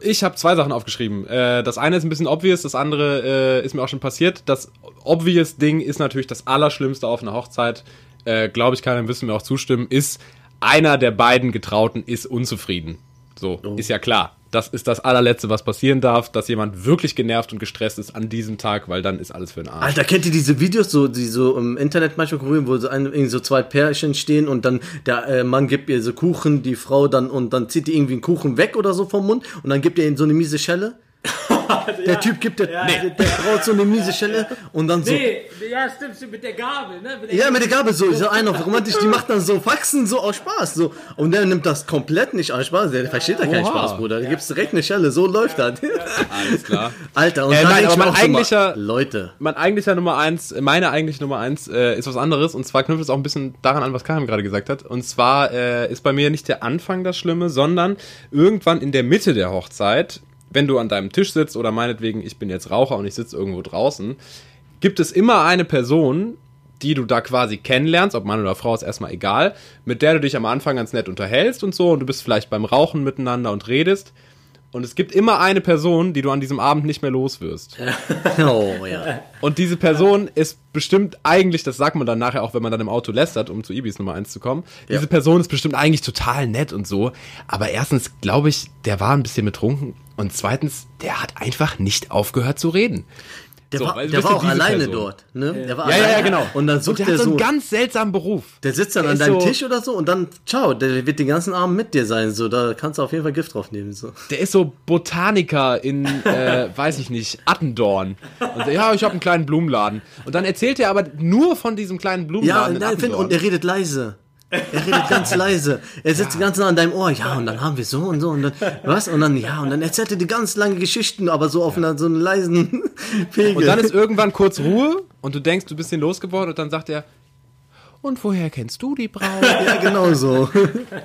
Ich habe zwei Sachen aufgeschrieben. Äh, das eine ist ein bisschen obvious, das andere äh, ist mir auch schon passiert. Das obvious Ding ist natürlich das Allerschlimmste auf einer Hochzeit. Äh, Glaube ich, kann einem wissen mir auch zustimmen. Ist einer der beiden Getrauten ist unzufrieden. So, oh. ist ja klar. Das ist das allerletzte, was passieren darf, dass jemand wirklich genervt und gestresst ist an diesem Tag, weil dann ist alles für den Arsch. Alter, kennt ihr diese Videos, so, die so im Internet manchmal kurieren, wo so, ein, irgendwie so zwei Pärchen stehen und dann der äh, Mann gibt ihr so Kuchen, die Frau dann und dann zieht die irgendwie einen Kuchen weg oder so vom Mund und dann gibt ihr ihnen so eine miese Schelle. der Typ gibt der, Ja, der, ja. der Frau so eine miese Schelle und dann so. Nee, ja, stimmt, stimmt, mit der Gabel, ne? Mit der Ja, mit der Gabel so, so einer auf romantisch, die macht dann so Faxen so aus Spaß, so. Und der nimmt das komplett nicht aus Spaß, der versteht da keinen Oha. Spaß, Bruder. Da gibt's direkt eine Schelle, so läuft das. Alles klar. Alter, und Äh, nein, ich aber mein so mal, eigentlicher- Leute. Mein eigentlicher Nummer eins, meine eigentliche Nummer eins äh, ist was anderes und zwar knüpft es auch ein bisschen daran an, was Karim gerade gesagt hat. Und zwar äh, ist bei mir nicht der Anfang das Schlimme, sondern irgendwann in der Mitte der Hochzeit, wenn du an deinem Tisch sitzt oder meinetwegen, ich bin jetzt Raucher und ich sitze irgendwo draußen, gibt es immer eine Person, die du da quasi kennenlernst, ob Mann oder Frau ist erstmal egal, mit der du dich am Anfang ganz nett unterhältst und so und du bist vielleicht beim Rauchen miteinander und redest. Und es gibt immer eine Person, die du an diesem Abend nicht mehr los wirst. Oh, ja. Und diese Person ist bestimmt eigentlich, das sagt man dann nachher auch, wenn man dann im Auto lästert, um zu Ibis Nummer 1 zu kommen. Diese Person ist bestimmt eigentlich total nett und so. Aber erstens glaube ich, der war ein bisschen betrunken. Und zweitens, der hat einfach nicht aufgehört zu reden. Der So, war, der war ja auch alleine Person. dort, ne? Der war Ja, ja, alleine. ja, genau. Und dann sucht der der, hat so so, einen ganz seltsamen Beruf. der sitzt dann der an deinem so- Tisch oder so und dann, ciao, der wird den ganzen Abend mit dir sein, so, da kannst du auf jeden Fall Gift drauf nehmen, so. Der ist so Botaniker in, äh, weiß ich nicht, Attendorn. Und so, ja, ich habe einen kleinen Blumenladen. Und dann erzählt er aber nur von diesem kleinen Ja, Blumenladen und, in nein, und er redet leise. Er redet ganz leise. Er sitzt ganz nah an deinem Ohr. Ja, und dann haben wir so und so und dann, was? Und dann, ja, und dann erzählt er die ganz lange Geschichten, aber so auf einer, so einen leisen Pegel. Und dann ist irgendwann kurz Ruhe und du denkst, du bist ihn losgeworden und dann sagt er, und woher kennst du die Braut? ja, genau so.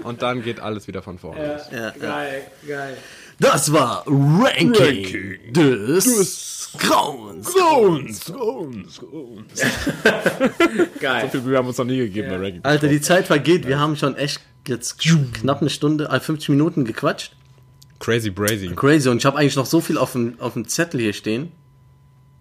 Und dann geht alles wieder von vorne. los. Ja, ja. Geil, geil. Das war Ranking, des, Grauens. Geil. So viel Mühe haben wir uns noch nie gegeben bei Ranking. Alter, die Zeit vergeht. Wir haben schon echt jetzt knapp eine Stunde, äh, 50 Minuten gequatscht. Crazy brazy. Crazy. Und ich habe eigentlich noch so viel auf dem, auf dem Zettel hier stehen.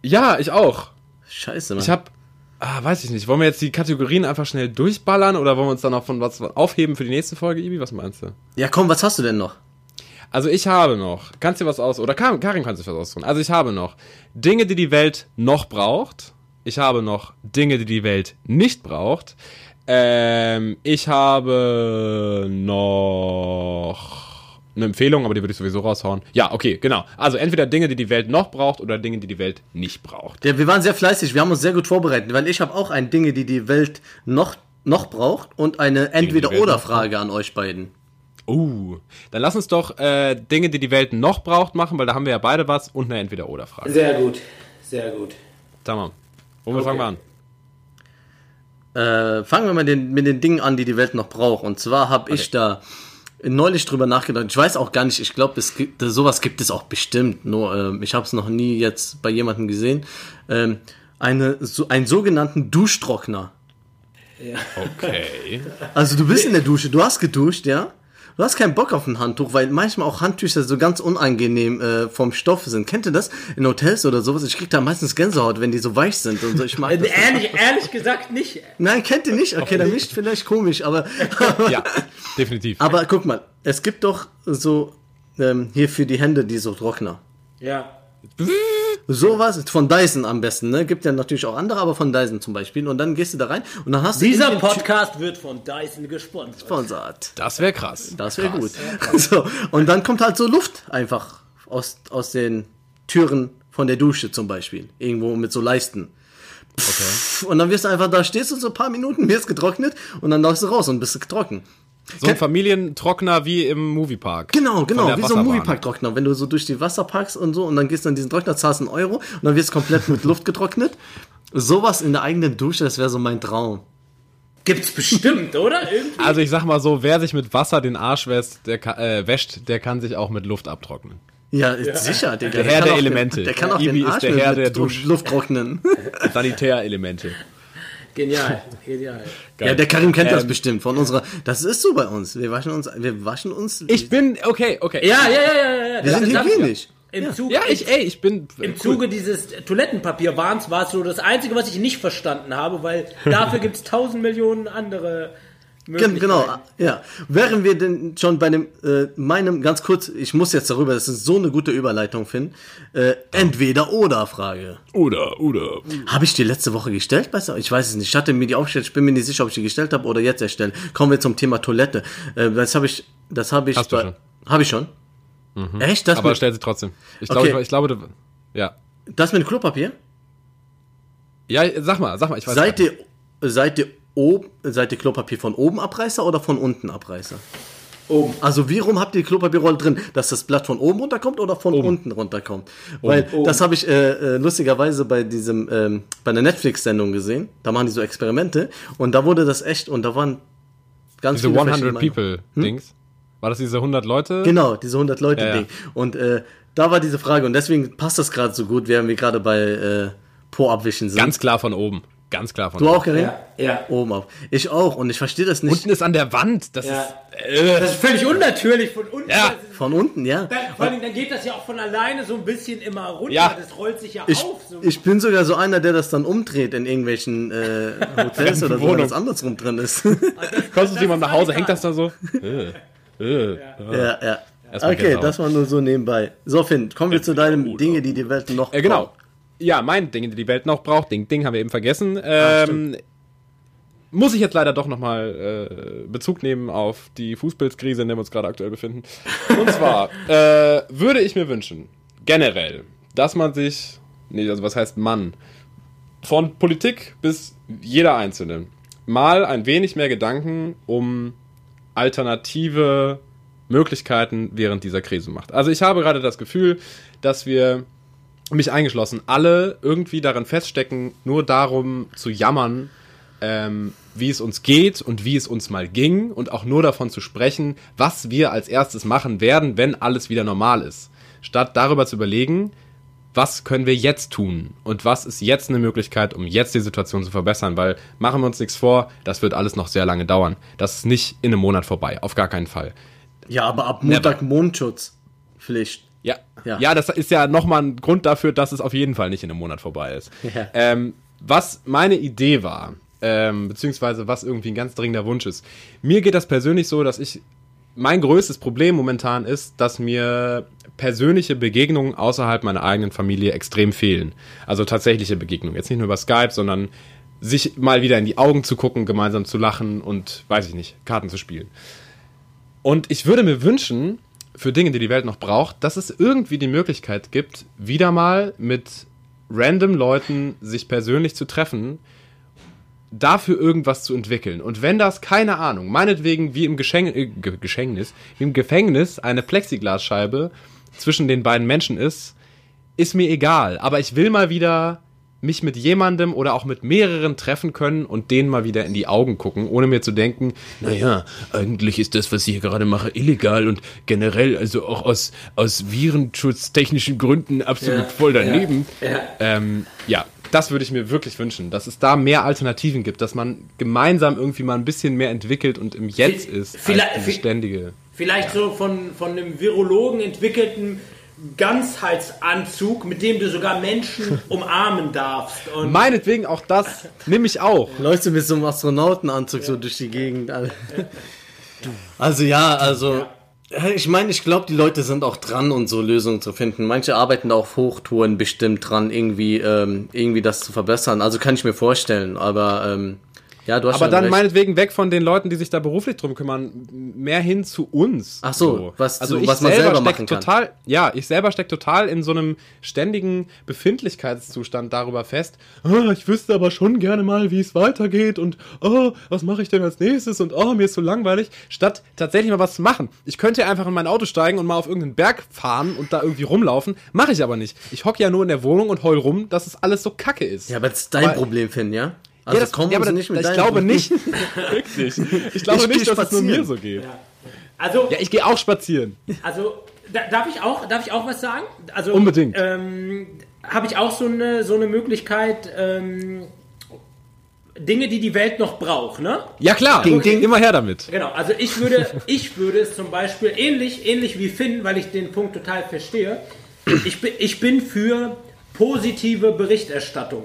Ja, ich auch. Scheiße, Mann. Ich hab, ah, weiß ich nicht. Wollen wir jetzt die Kategorien einfach schnell durchballern oder wollen wir uns dann noch von was aufheben für die nächste Folge, Ibi? Was meinst du? ja, komm, was hast du denn noch? Also ich habe noch, kannst du was aus, oder Karin, Karin kann sich was aussuchen. Also ich habe noch Dinge, die die Welt noch braucht. Ich habe noch Dinge, die die Welt nicht braucht. Ähm, ich habe noch eine Empfehlung, aber die würde ich sowieso raushauen. Ja, okay, genau. Also entweder Dinge, die die Welt noch braucht oder Dinge, die die Welt nicht braucht. Ja, wir waren sehr fleißig. Wir haben uns sehr gut vorbereitet, weil ich habe auch ein Dinge, die die Welt noch, noch braucht und eine Entweder-Oder-Frage an euch beiden. Uh, dann lass uns doch äh, Dinge, die die Welt noch braucht, machen, weil da haben wir ja beide was und eine Entweder-Oder-Frage. Sehr gut, sehr gut. Sag mal, womit fangen wir an? Äh, fangen wir mal den, mit den Dingen an, die die Welt noch braucht. Und zwar habe ich da neulich drüber nachgedacht. Ich weiß auch gar nicht, ich glaube, es gibt, sowas gibt es auch bestimmt. Nur ähm, ich habe es noch nie jetzt bei jemandem gesehen. Ähm, eine, so, einen sogenannten Duschtrockner. Okay. Also du bist in der Dusche, du hast geduscht, ja? Du hast keinen Bock auf ein Handtuch, weil manchmal auch Handtücher so ganz unangenehm äh, vom Stoff sind. Kennt ihr das? In Hotels oder sowas? Ich krieg da meistens Gänsehaut, wenn die so weich sind und so. Ich mag das. Ehrlich, ehrlich gesagt nicht. Nein, kennt ihr nicht? Okay, dann nicht vielleicht komisch, aber Ja, definitiv. aber guck mal, es gibt doch so ähm, hier für die Hände diese Trockner. Ja. Sowas von Dyson am besten, ne? Gibt ja natürlich auch andere, aber von Dyson zum Beispiel. Und dann gehst du da rein und dann hast du Dieser Podcast wird von Dyson gesponsert. Sponsert. Das wäre krass. Das wäre gut. So, und dann kommt halt so Luft einfach aus, aus den Türen von der Dusche zum Beispiel. Irgendwo mit so Leisten. Okay. Und dann wirst du einfach da, stehst du so ein paar Minuten, wirst getrocknet und dann läufst du raus und bist du trocken. So ein Familientrockner wie im Moviepark. Genau, genau, der wie so ein. Moviepark-Trockner. Wenn du so durch die Wasser packst und so und dann gehst du an diesen Trockner, zahlst einen Euro und dann wirst du komplett mit Luft getrocknet. Sowas in der eigenen Dusche, das wäre so mein Traum. Gibt's bestimmt, oder? Irgendwie. Also ich sag mal so, wer sich mit Wasser den Arsch wäscht, der, ka- äh, wäscht, der kann sich auch mit Luft abtrocknen. Ja, sicher, Digga. Der Herr kann der Elemente. Den, der kann auch Ibi den ist Arsch der mit, Herr mit der Dusch- Luft trocknen. Sanitärelemente. Genial, genial. Geil. Ja, der Karim kennt das Ähm, bestimmt von unserer. Das ist so bei uns. Wir waschen uns, wir waschen uns. Ich bin, okay, okay. Ja, ja, ja, ja, ja. wir sind das- hygienisch. Im Zuge, Ja, ich, ey, ich bin. Im Zuge dieses Toilettenpapierwahns war es so das Einzige, was ich nicht verstanden habe, weil dafür gibt es tausend Millionen andere Genau, ja. Wären wir denn schon bei dem, äh, meinem, ganz kurz, ich muss jetzt darüber, das ist so eine gute Überleitung finden, äh, Entweder-Oder-Frage. Oder, oder. Habe ich die letzte Woche gestellt? Ich weiß es nicht. Ich hatte mir die aufgestellt, ich bin mir nicht sicher, ob ich die gestellt habe oder jetzt erstellen. Kommen wir zum Thema Toilette. Äh, das habe ich, das habe ich. Hast du schon? Habe ich schon? Mhm. Echt? Das Aber mit, stell sie trotzdem. Ich glaube, Okay. ich, ich glaube, ja. das mit Klopapier? Ja, sag mal, sag mal, ich weiß Seid ihr, seid ihr oben, seid ihr Klopapier von oben Abreißer oder von unten Abreißer? Oben. Also wie rum habt ihr die Klopapierrolle drin? Dass das Blatt von oben runterkommt oder von unten runterkommt? Weil das habe ich äh, äh, lustigerweise bei diesem ähm, bei einer Netflix-Sendung gesehen. Da machen die so Experimente und da wurde das echt und da waren ganz Diese viele 100 verschiedene Meinungen. People-Dings. War das diese 100 Leute? Genau, diese 100 Leute Ja, ja. Ding. Und äh, da war diese Frage und deswegen passt das gerade so gut, während wir gerade bei äh, Po-Abwischen sind. Ganz klar von oben. Ganz klar von du auch, Karin? Ja, ja. Oben auf. Ich auch und ich verstehe das nicht. Unten ist an der Wand. Das Ja. ist. Äh, Das ist völlig unnatürlich von unten. Ja. Von unten, ja. Dann, vor allem, dann geht das ja auch von alleine so ein bisschen immer runter. Ja. Das rollt sich ja Ich, auf. So. ich bin sogar so einer, der das dann umdreht in irgendwelchen äh, Hotels oder so, wenn Wohnung. das andersrum drin ist. kommst du zu jemandem nach Hause, hängt das da? so? Äh, äh. ja, ja. Okay, das war nur so nebenbei. So, Finn, kommen wir zu deinem Dinge, die die Welt noch Äh, genau. braucht. Ja, mein Ding, die die Welt noch braucht. Ding, Ding haben wir eben vergessen. Ähm, muss ich jetzt leider doch nochmal äh, Bezug nehmen auf die Fußballskrise, in der wir uns gerade aktuell befinden. Und zwar äh, würde ich mir wünschen, generell, dass man sich, nee, also was heißt Mann, von Politik bis jeder Einzelne mal ein wenig mehr Gedanken um alternative Möglichkeiten während dieser Krise macht. Also ich habe gerade das Gefühl, dass wir mich eingeschlossen, alle irgendwie darin feststecken, nur darum zu jammern, ähm, wie es uns geht und wie es uns mal ging und auch nur davon zu sprechen, was wir als erstes machen werden, wenn alles wieder normal ist. Statt darüber zu überlegen, was können wir jetzt tun und was ist jetzt eine Möglichkeit, um jetzt die Situation zu verbessern, weil machen wir uns nichts vor, das wird alles noch sehr lange dauern. Das ist nicht in einem Monat vorbei, auf gar keinen Fall. Ja, aber ab Montag Mondschutzpflicht. Ja. Ja. ja. das ist ja nochmal ein Grund dafür, dass es auf jeden Fall nicht in einem Monat vorbei ist. Ja. Ähm, was meine Idee war, ähm, beziehungsweise was irgendwie ein ganz dringender Wunsch ist. Mir geht das persönlich so, dass ich, mein größtes Problem momentan ist, dass mir persönliche Begegnungen außerhalb meiner eigenen Familie extrem fehlen. Also tatsächliche Begegnungen. Jetzt nicht nur über Skype, sondern sich mal wieder in die Augen zu gucken, gemeinsam zu lachen und, weiß ich nicht, Karten zu spielen. Und ich würde mir wünschen, für Dinge, die die Welt noch braucht, dass es irgendwie die Möglichkeit gibt, wieder mal mit random Leuten sich persönlich zu treffen, dafür irgendwas zu entwickeln. Und wenn das, keine Ahnung, meinetwegen wie im Geschenk äh, Ge Geschängnis, wie im Gefängnis eine Plexiglasscheibe zwischen den beiden Menschen ist, ist mir egal. Aber ich will mal wieder mich mit jemandem oder auch mit mehreren treffen können und denen mal wieder in die Augen gucken, ohne mir zu denken, naja, eigentlich ist das, was ich hier gerade mache, illegal und generell, also auch aus, aus virenschutztechnischen Gründen absolut Ja, voll daneben. ja, ja. Ähm, ja, das würde ich mir wirklich wünschen, dass es da mehr Alternativen gibt, dass man gemeinsam irgendwie mal ein bisschen mehr entwickelt und im Jetzt ist, vielleicht- ständige. Vielleicht so von, von einem Virologen entwickelten Ganzheitsanzug, mit dem du sogar Menschen umarmen darfst. Und Meinetwegen auch das nehme ich auch. Läufst du mit so einem Astronautenanzug so durch die Gegend? Also ja, also ich meine, ich glaube, die Leute sind auch dran, und so Lösungen zu finden. Manche arbeiten da auf Hochtouren bestimmt dran, irgendwie, ähm, irgendwie das zu verbessern. Also kann ich mir vorstellen, aber ähm, ja, du hast Aber dann recht. meinetwegen weg von den Leuten, die sich da beruflich drum kümmern, mehr hin zu uns. Ach so, was also was man selber selber machen kann. total, ja, ich selber stecke total in so einem ständigen Befindlichkeitszustand darüber fest. Ah, ich wüsste aber schon gerne mal, wie es weitergeht und oh, was mache ich denn als nächstes und oh, mir ist so langweilig, statt tatsächlich mal was zu machen. Ich könnte einfach in mein Auto steigen und mal auf irgendeinen Berg fahren und da irgendwie rumlaufen, mache ich aber nicht. Ich hocke ja nur in der Wohnung und heul rum, dass es alles so kacke ist. Ja, aber das ist dein Aber- Problem, Finn, ja? Also ja, das, kommen ja, aber nicht mit ich glaube nicht. Wirklich. Ich glaube Ich nicht, dass es nur mir so geht. also, Ja, ich gehe auch spazieren. also da, darf, ich auch, darf ich auch was sagen? Also, Unbedingt. Ähm, Habe ich auch so eine, so eine Möglichkeit, ähm, Dinge, die die Welt noch braucht, ne? Ja klar, Ding, ding. immer her damit. Genau, also ich würde, ich würde es zum Beispiel ähnlich, ähnlich wie Finn, weil ich den Punkt total verstehe. Ich bin, ich bin für positive Berichterstattung.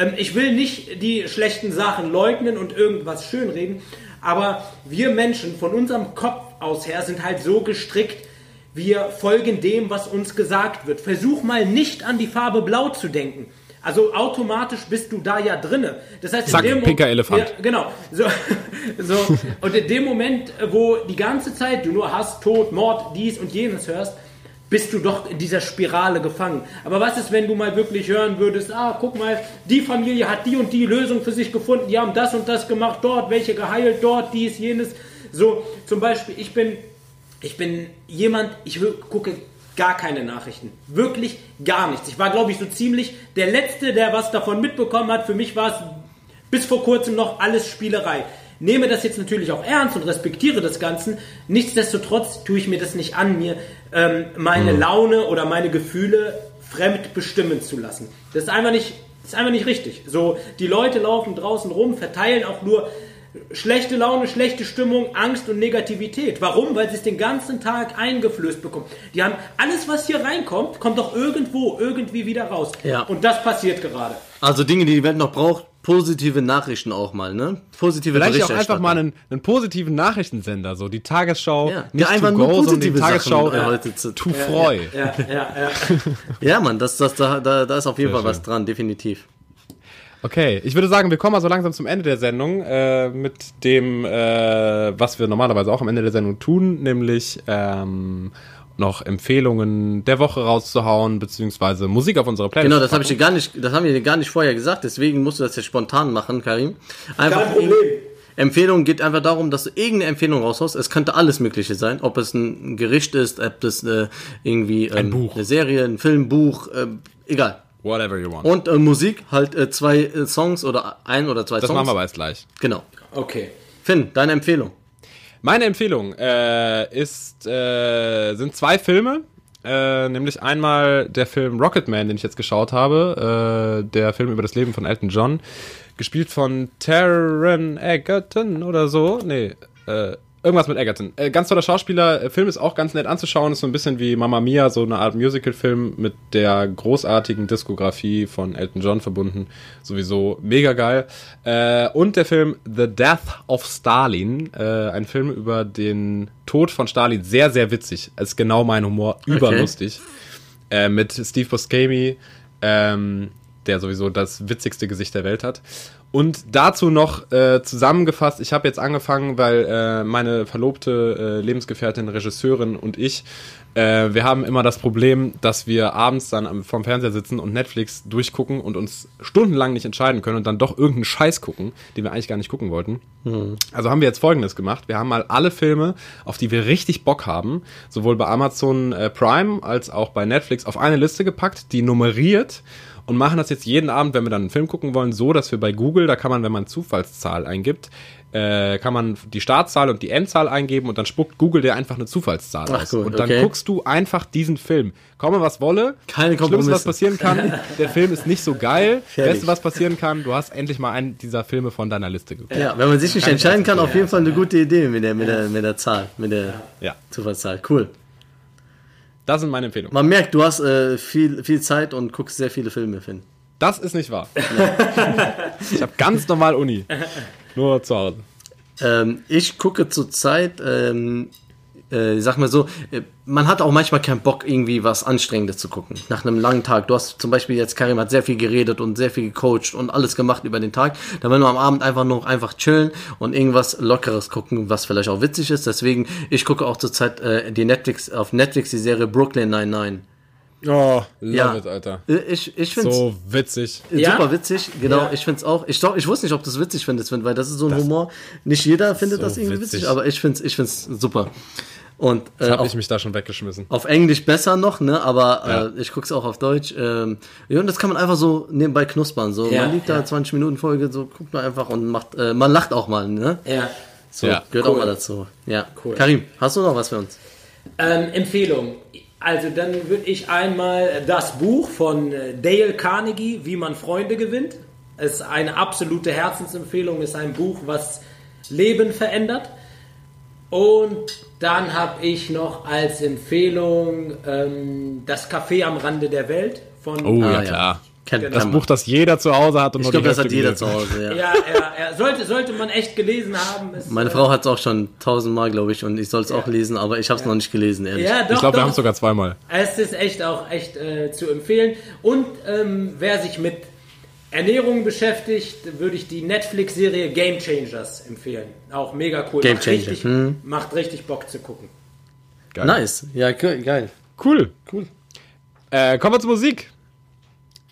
Ähm, ich will nicht die schlechten Sachen leugnen und irgendwas schönreden, Aber wir Menschen von unserem Kopf aus her sind halt so gestrickt, wir folgen dem, was uns gesagt wird. Versuch mal nicht an die Farbe Blau zu denken. Also automatisch bist du da ja drinne. Das heißt, Zack, in dem pinker Elefant. Ja, genau. So, so. Und in dem Moment, wo die ganze Zeit du nur Hass, Tod, Mord, dies und jenes hörst, bist du doch in dieser Spirale gefangen. Aber was ist, wenn du mal wirklich hören würdest, ah, guck mal, die Familie hat die und die Lösung für sich gefunden, die haben das und das gemacht, dort welche geheilt, dort dies, jenes. So, zum Beispiel, ich bin, ich bin jemand, ich gucke gar keine Nachrichten. Wirklich gar nichts. Ich war, glaube ich, so ziemlich der Letzte, der was davon mitbekommen hat. Für mich war es bis vor kurzem noch alles Spielerei. Nehme das jetzt natürlich auch ernst und respektiere das Ganze. Nichtsdestotrotz tue ich mir das nicht an, mir ähm, meine mhm. Laune oder meine Gefühle fremd bestimmen zu lassen. Das ist einfach nicht, ist einfach nicht richtig. So, die Leute laufen draußen rum, verteilen auch nur schlechte Laune, schlechte Stimmung, Angst und Negativität. Warum? Weil sie es den ganzen Tag eingeflößt bekommen. Die haben alles, was hier reinkommt, kommt doch irgendwo irgendwie wieder raus. Ja. Und das passiert gerade. Also Dinge, die die Welt noch braucht, positive Nachrichten auch mal, ne? Positive Vielleicht auch einfach mal einen, einen, positiven Nachrichtensender, so die Tagesschau, ja, nicht einfach nur go, positive die Tagesschau Sachen, äh, heute zu tu freu. Ja, ja, ja, ja. ja Mann, das, das, da, da, da ist auf jeden Sehr Fall schön. was dran, definitiv. Okay, ich würde sagen, wir kommen mal so langsam zum Ende der Sendung äh, mit dem, äh, was wir normalerweise auch am Ende der Sendung tun, nämlich ähm, noch Empfehlungen der Woche rauszuhauen, beziehungsweise Musik auf unsere Playlist. Genau, das habe ich dir gar nicht, das haben wir dir gar nicht vorher gesagt, deswegen musst du das jetzt spontan machen, Karim. Einfach Kein Problem. Empfehlung geht einfach darum, dass du irgendeine Empfehlung raushaust. Es könnte alles Mögliche sein, ob es ein Gericht ist, ob das äh, irgendwie ähm, ein Buch. eine Serie, ein Film, Buch, äh, egal. Whatever you want. Und äh, Musik, halt äh, zwei äh, Songs oder ein oder zwei das Songs. Das machen wir aber jetzt gleich. Genau. Okay. Finn, deine Empfehlung. Meine Empfehlung äh, ist, äh, sind zwei Filme. Äh, nämlich einmal der Film Rocketman, den ich jetzt geschaut habe. Äh, der Film über das Leben von Elton John. Gespielt von Taron Egerton oder so. Nee, äh, Irgendwas mit Egerton. Äh, ganz toller Schauspieler. Äh, Film ist auch ganz nett anzuschauen. Ist so ein bisschen wie Mamma Mia, so eine Art Musical-Film mit der großartigen Diskografie von Elton John verbunden. Sowieso mega geil. Äh, und der Film The Death of Stalin. Äh, ein Film über den Tod von Stalin. Sehr, sehr witzig. Ist genau mein Humor. Überlustig. Okay. Äh, mit Steve Buscemi. Ähm, der sowieso das witzigste Gesicht der Welt hat. Und dazu noch äh, zusammengefasst, ich habe jetzt angefangen, weil äh, meine verlobte äh, Lebensgefährtin, Regisseurin und ich, äh, wir haben immer das Problem, dass wir abends dann vorm Fernseher sitzen und Netflix durchgucken und uns stundenlang nicht entscheiden können und dann doch irgendeinen Scheiß gucken, den wir eigentlich gar nicht gucken wollten. Mhm. Also haben wir jetzt folgendes gemacht. Wir haben mal alle Filme, auf die wir richtig Bock haben, sowohl bei Amazon äh, Prime als auch bei Netflix, auf eine Liste gepackt, die nummeriert und machen das jetzt jeden Abend, wenn wir dann einen Film gucken wollen, so, dass wir bei Google, da kann man, wenn man Zufallszahl eingibt, äh, kann man die Startzahl und die Endzahl eingeben und dann spuckt Google dir einfach eine Zufallszahl Ach, aus. Gut, und dann okay. guckst du einfach diesen Film. Komme was wolle. Keine Schlimmste, was passieren kann, der Film ist nicht so geil. Fertig. Beste, was passieren kann, du hast endlich mal einen dieser Filme von deiner Liste geguckt. Ja, wenn man sich nicht entscheiden kann, auf jeden Fall eine gute Idee mit der, mit der, mit der Zahl, mit der ja. Zufallszahl. Cool. Das sind meine Empfehlungen. Man merkt, du hast äh, viel, viel Zeit und guckst sehr viele Filme, Finn. Das ist nicht wahr. ich habe ganz normal Uni. Nur zu Hause. Ähm, ich gucke zurzeit ähm, äh, sag mal so, äh, man hat auch manchmal keinen Bock, irgendwie was Anstrengendes zu gucken. Nach einem langen Tag. Du hast zum Beispiel jetzt, Karim hat sehr viel geredet und sehr viel gecoacht und alles gemacht über den Tag. Da will man am Abend einfach noch einfach chillen und irgendwas Lockeres gucken, was vielleicht auch witzig ist. Deswegen, ich gucke auch zurzeit äh, die Netflix, auf Netflix die Serie Brooklyn 99. Oh, love ja. it, Alter. Äh, ich, ich find's so witzig. Ja? Super witzig, genau. Ja. Ich find's auch. Ich, ich wusste nicht, ob du es witzig findest, weil das ist so ein das Humor. Nicht jeder findet so das irgendwie witzig, witzig aber ich find's, ich find's super. Und äh, habe ich mich da schon weggeschmissen. Auf Englisch besser noch, ne? Aber ja. äh, ich guck's auch auf Deutsch. Ähm, ja, und das kann man einfach so nebenbei knuspern. So, ja, man liegt ja. da 20 Minuten Folge, so guckt man einfach und macht, äh, man lacht auch mal, ne? Ja. So, ja. gehört cool. auch mal dazu. Ja, cool. Karim, hast du noch was für uns? Ähm, Empfehlung. Also dann würde ich einmal das Buch von äh, Dale Carnegie, Wie man Freunde gewinnt. Es ist eine absolute Herzensempfehlung, ist ein Buch, was Leben verändert. Und dann habe ich noch als Empfehlung ähm, das Café am Rande der Welt von. Oh ja, ah, klar. Kennt genau. Das Buch, das jeder zu Hause hat. Und ich glaube, das hat jeder zu Hause, ja. ja, ja, ja. Sollte, sollte man echt gelesen haben. Ist, Meine Frau hat es auch schon tausendmal, glaube ich, und ich soll es ja. auch lesen, aber ich habe es noch nicht gelesen, ehrlich. Ja, doch, ich glaube, wir haben es sogar zweimal. Es ist echt auch echt äh, zu empfehlen. Und ähm, wer sich mit Ernährung beschäftigt, würde ich die Netflix-Serie Game Changers empfehlen. Auch mega cool. Game macht Changer. Richtig, hm. Macht richtig Bock zu gucken. Geil. Nice. Ja, geil. Cool. Cool. Äh, kommen wir zur Musik.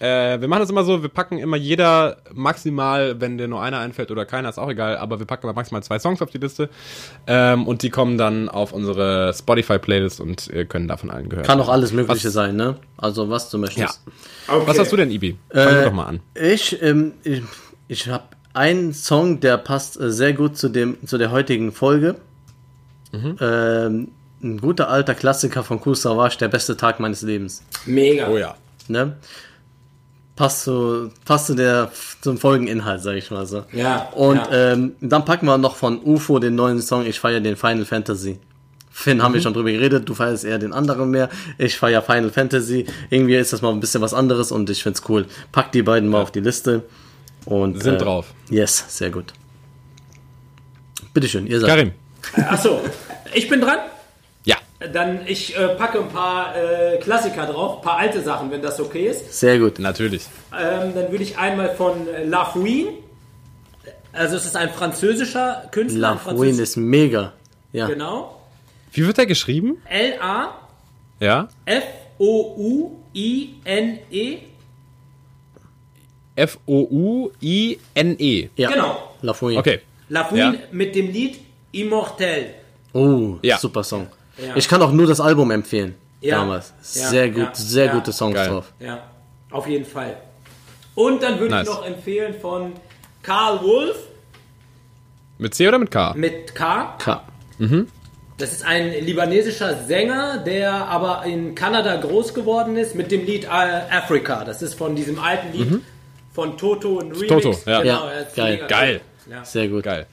Äh, wir machen das immer so, wir packen immer jeder maximal, wenn dir nur einer einfällt oder keiner, ist auch egal, aber wir packen immer maximal zwei Songs auf die Liste ähm, und die kommen dann auf unsere Spotify-Playlist und äh, können davon allen gehört Kann auch alles Mögliche was, sein, ne? Also was du möchtest. Ja. Okay. Was hast du denn, Ibi? Fang äh, doch mal an. Ich, ähm, ich, ich habe einen Song, der passt äh, sehr gut zu, dem, zu der heutigen Folge. Mhm. Ähm, ein guter alter Klassiker von Kool Savage, der beste Tag meines Lebens. Mega. Oh ja. Ne? Passt zu, passt zu der, zum Folgeninhalt, sag ich mal so. Ja. Und ja. Ähm, dann packen wir noch von UFO den neuen Song, ich feiere den Final Fantasy. Finn, mhm. haben wir mhm. schon drüber geredet, du feierst eher den anderen mehr. Ich feiere Final Fantasy. Irgendwie ist das mal ein bisschen was anderes und ich find's cool. Pack die beiden mal auf die Liste. Und, Sind äh, drauf. Yes, sehr gut. Bitteschön, ihr seid. Karim. Achso, ich bin dran? Dann ich äh, packe ein paar äh, Klassiker drauf, ein paar alte Sachen, wenn das okay ist. Sehr gut. Natürlich. Ähm, dann würde ich einmal von La Fouine. Also es ist ein französischer Künstler. La Fouine ist mega. Ja. Genau. Wie wird er geschrieben? L-A. Ja. F-O-U-I-N-E. F-O-U-I-N-E. Ja. Genau. La Fouine. Okay. La Fouine ja. mit dem Lied Immortel. Oh, ja. super Song. Ja. Ich kann auch nur das Album empfehlen. Ja. Damals. Sehr gut, sehr gute Songs Geil. drauf. Ja, auf jeden Fall. Und dann würde nice. ich noch empfehlen von Carl Wolf. Mit C oder mit K? Mit K. K. Mhm. Das ist ein libanesischer Sänger, der aber in Kanada groß geworden ist mit dem Lied Africa. Das ist von diesem alten Lied mhm. von Toto und Remix. Toto, ja. Genau, ja. Geil. Geil. Ja. Sehr gut. Geil.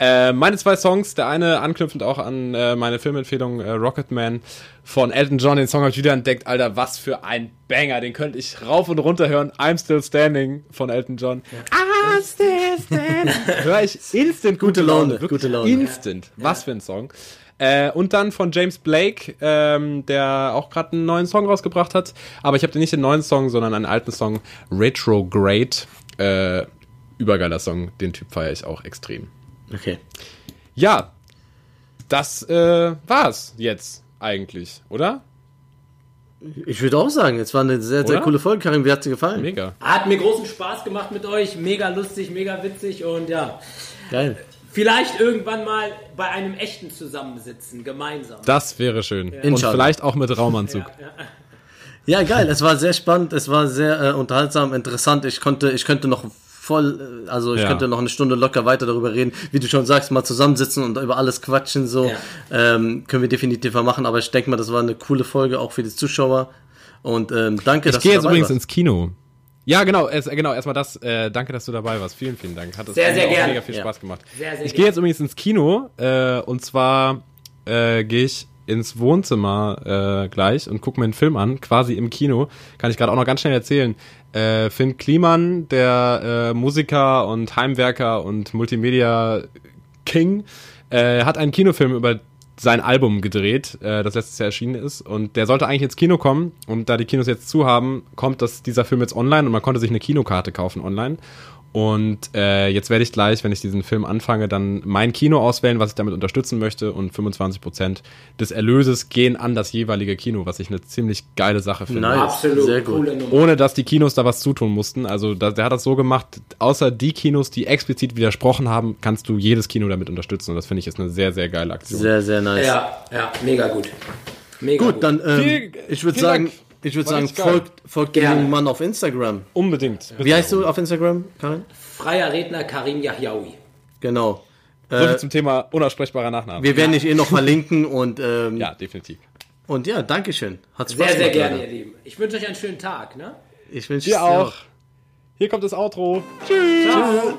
Äh, meine zwei Songs, der eine anknüpfend auch an äh, meine Filmempfehlung äh, Rocketman von Elton John. Den Song habe ich wieder entdeckt. Alter, was für ein Banger. Den könnte ich rauf und runter hören. I'm Still Standing von Elton John. Ja. I'm Still Standing. Hör ich instant gute, gute Laune. Laune. Gute Laune. Instant. Ja. Was für ein Song. Äh, und dann von James Blake, ähm, der auch gerade einen neuen Song rausgebracht hat. Aber ich habe nicht den neuen Song, sondern einen alten Song, Retrograde. Äh, übergeiler Song. Den Typ feiere ich auch extrem. Okay. Ja, das äh, war's jetzt eigentlich, oder? Ich würde auch sagen, es war eine sehr, sehr oder? coole Folge, Karim. Wie hat sie gefallen? Mega. Hat mir großen Spaß gemacht mit euch. Mega lustig, mega witzig und ja. Geil. Vielleicht irgendwann mal bei einem echten Zusammensitzen, gemeinsam. Das wäre schön. Ja. Und vielleicht auch mit Raumanzug. Ja, ja. ja, geil. Es war sehr spannend, es war sehr äh, unterhaltsam, interessant. Ich konnte, ich könnte noch voll, äh, also ich ja. könnte noch eine Stunde locker weiter darüber reden, wie du schon sagst, mal zusammensitzen und über alles quatschen, so ja. ähm, können wir definitiv mal machen, aber ich denke mal, das war eine coole Folge auch für die Zuschauer und ähm, danke, ich dass du dabei warst. Ich gehe jetzt übrigens ins Kino. Ja, genau, es, genau, erstmal das, äh, danke, dass du dabei warst. Vielen, vielen Dank. Hat sehr, sehr gerne. mega viel Spaß gemacht. Sehr, sehr ich gehe jetzt übrigens ins Kino, äh, und zwar äh, gehe ich ins Wohnzimmer äh, gleich und gucke mir einen Film an, quasi im Kino. Kann ich gerade auch noch ganz schnell erzählen. Äh, Finn Kliman, der äh, Musiker und Heimwerker und Multimedia King, äh, hat einen Kinofilm über sein Album gedreht, äh, das letztes Jahr erschienen ist. Und der sollte eigentlich ins Kino kommen. Und da die Kinos jetzt zu haben, kommt das, dieser Film jetzt online und man konnte sich eine Kinokarte kaufen online. Und äh, jetzt werde ich gleich, wenn ich diesen Film anfange, dann mein Kino auswählen, was ich damit unterstützen möchte. Und 25% des Erlöses gehen an das jeweilige Kino, was ich eine ziemlich geile Sache finde. Nice. Absolut. Sehr gut. Ohne dass die Kinos da was zutun mussten. Also da, der hat das so gemacht, außer die Kinos, die explizit widersprochen haben, kannst du jedes Kino damit unterstützen. Und das finde ich ist eine sehr, sehr geile Aktion. Sehr, sehr nice. Ja, ja, mega gut. Mega gut, gut. dann ähm, viel, ich würde sagen... Dank. Ich würde sagen, folgt, folgt dem Mann auf Instagram. Unbedingt. Wie heißt du auf Instagram, Karin? Freier Redner Karim Yahyaoui. Genau. Äh, zum Thema unaussprechbarer Nachname. Wir werden dich eh noch verlinken und ähm, ja, definitiv. Und ja, Dankeschön. Hat Spaß Sehr, sehr gerne, ihr Lieben. Ich wünsche euch einen schönen Tag. Ne? Ich wünsche dir auch. auch. Hier kommt das Outro. Tschüss. Ciao. Tschüss.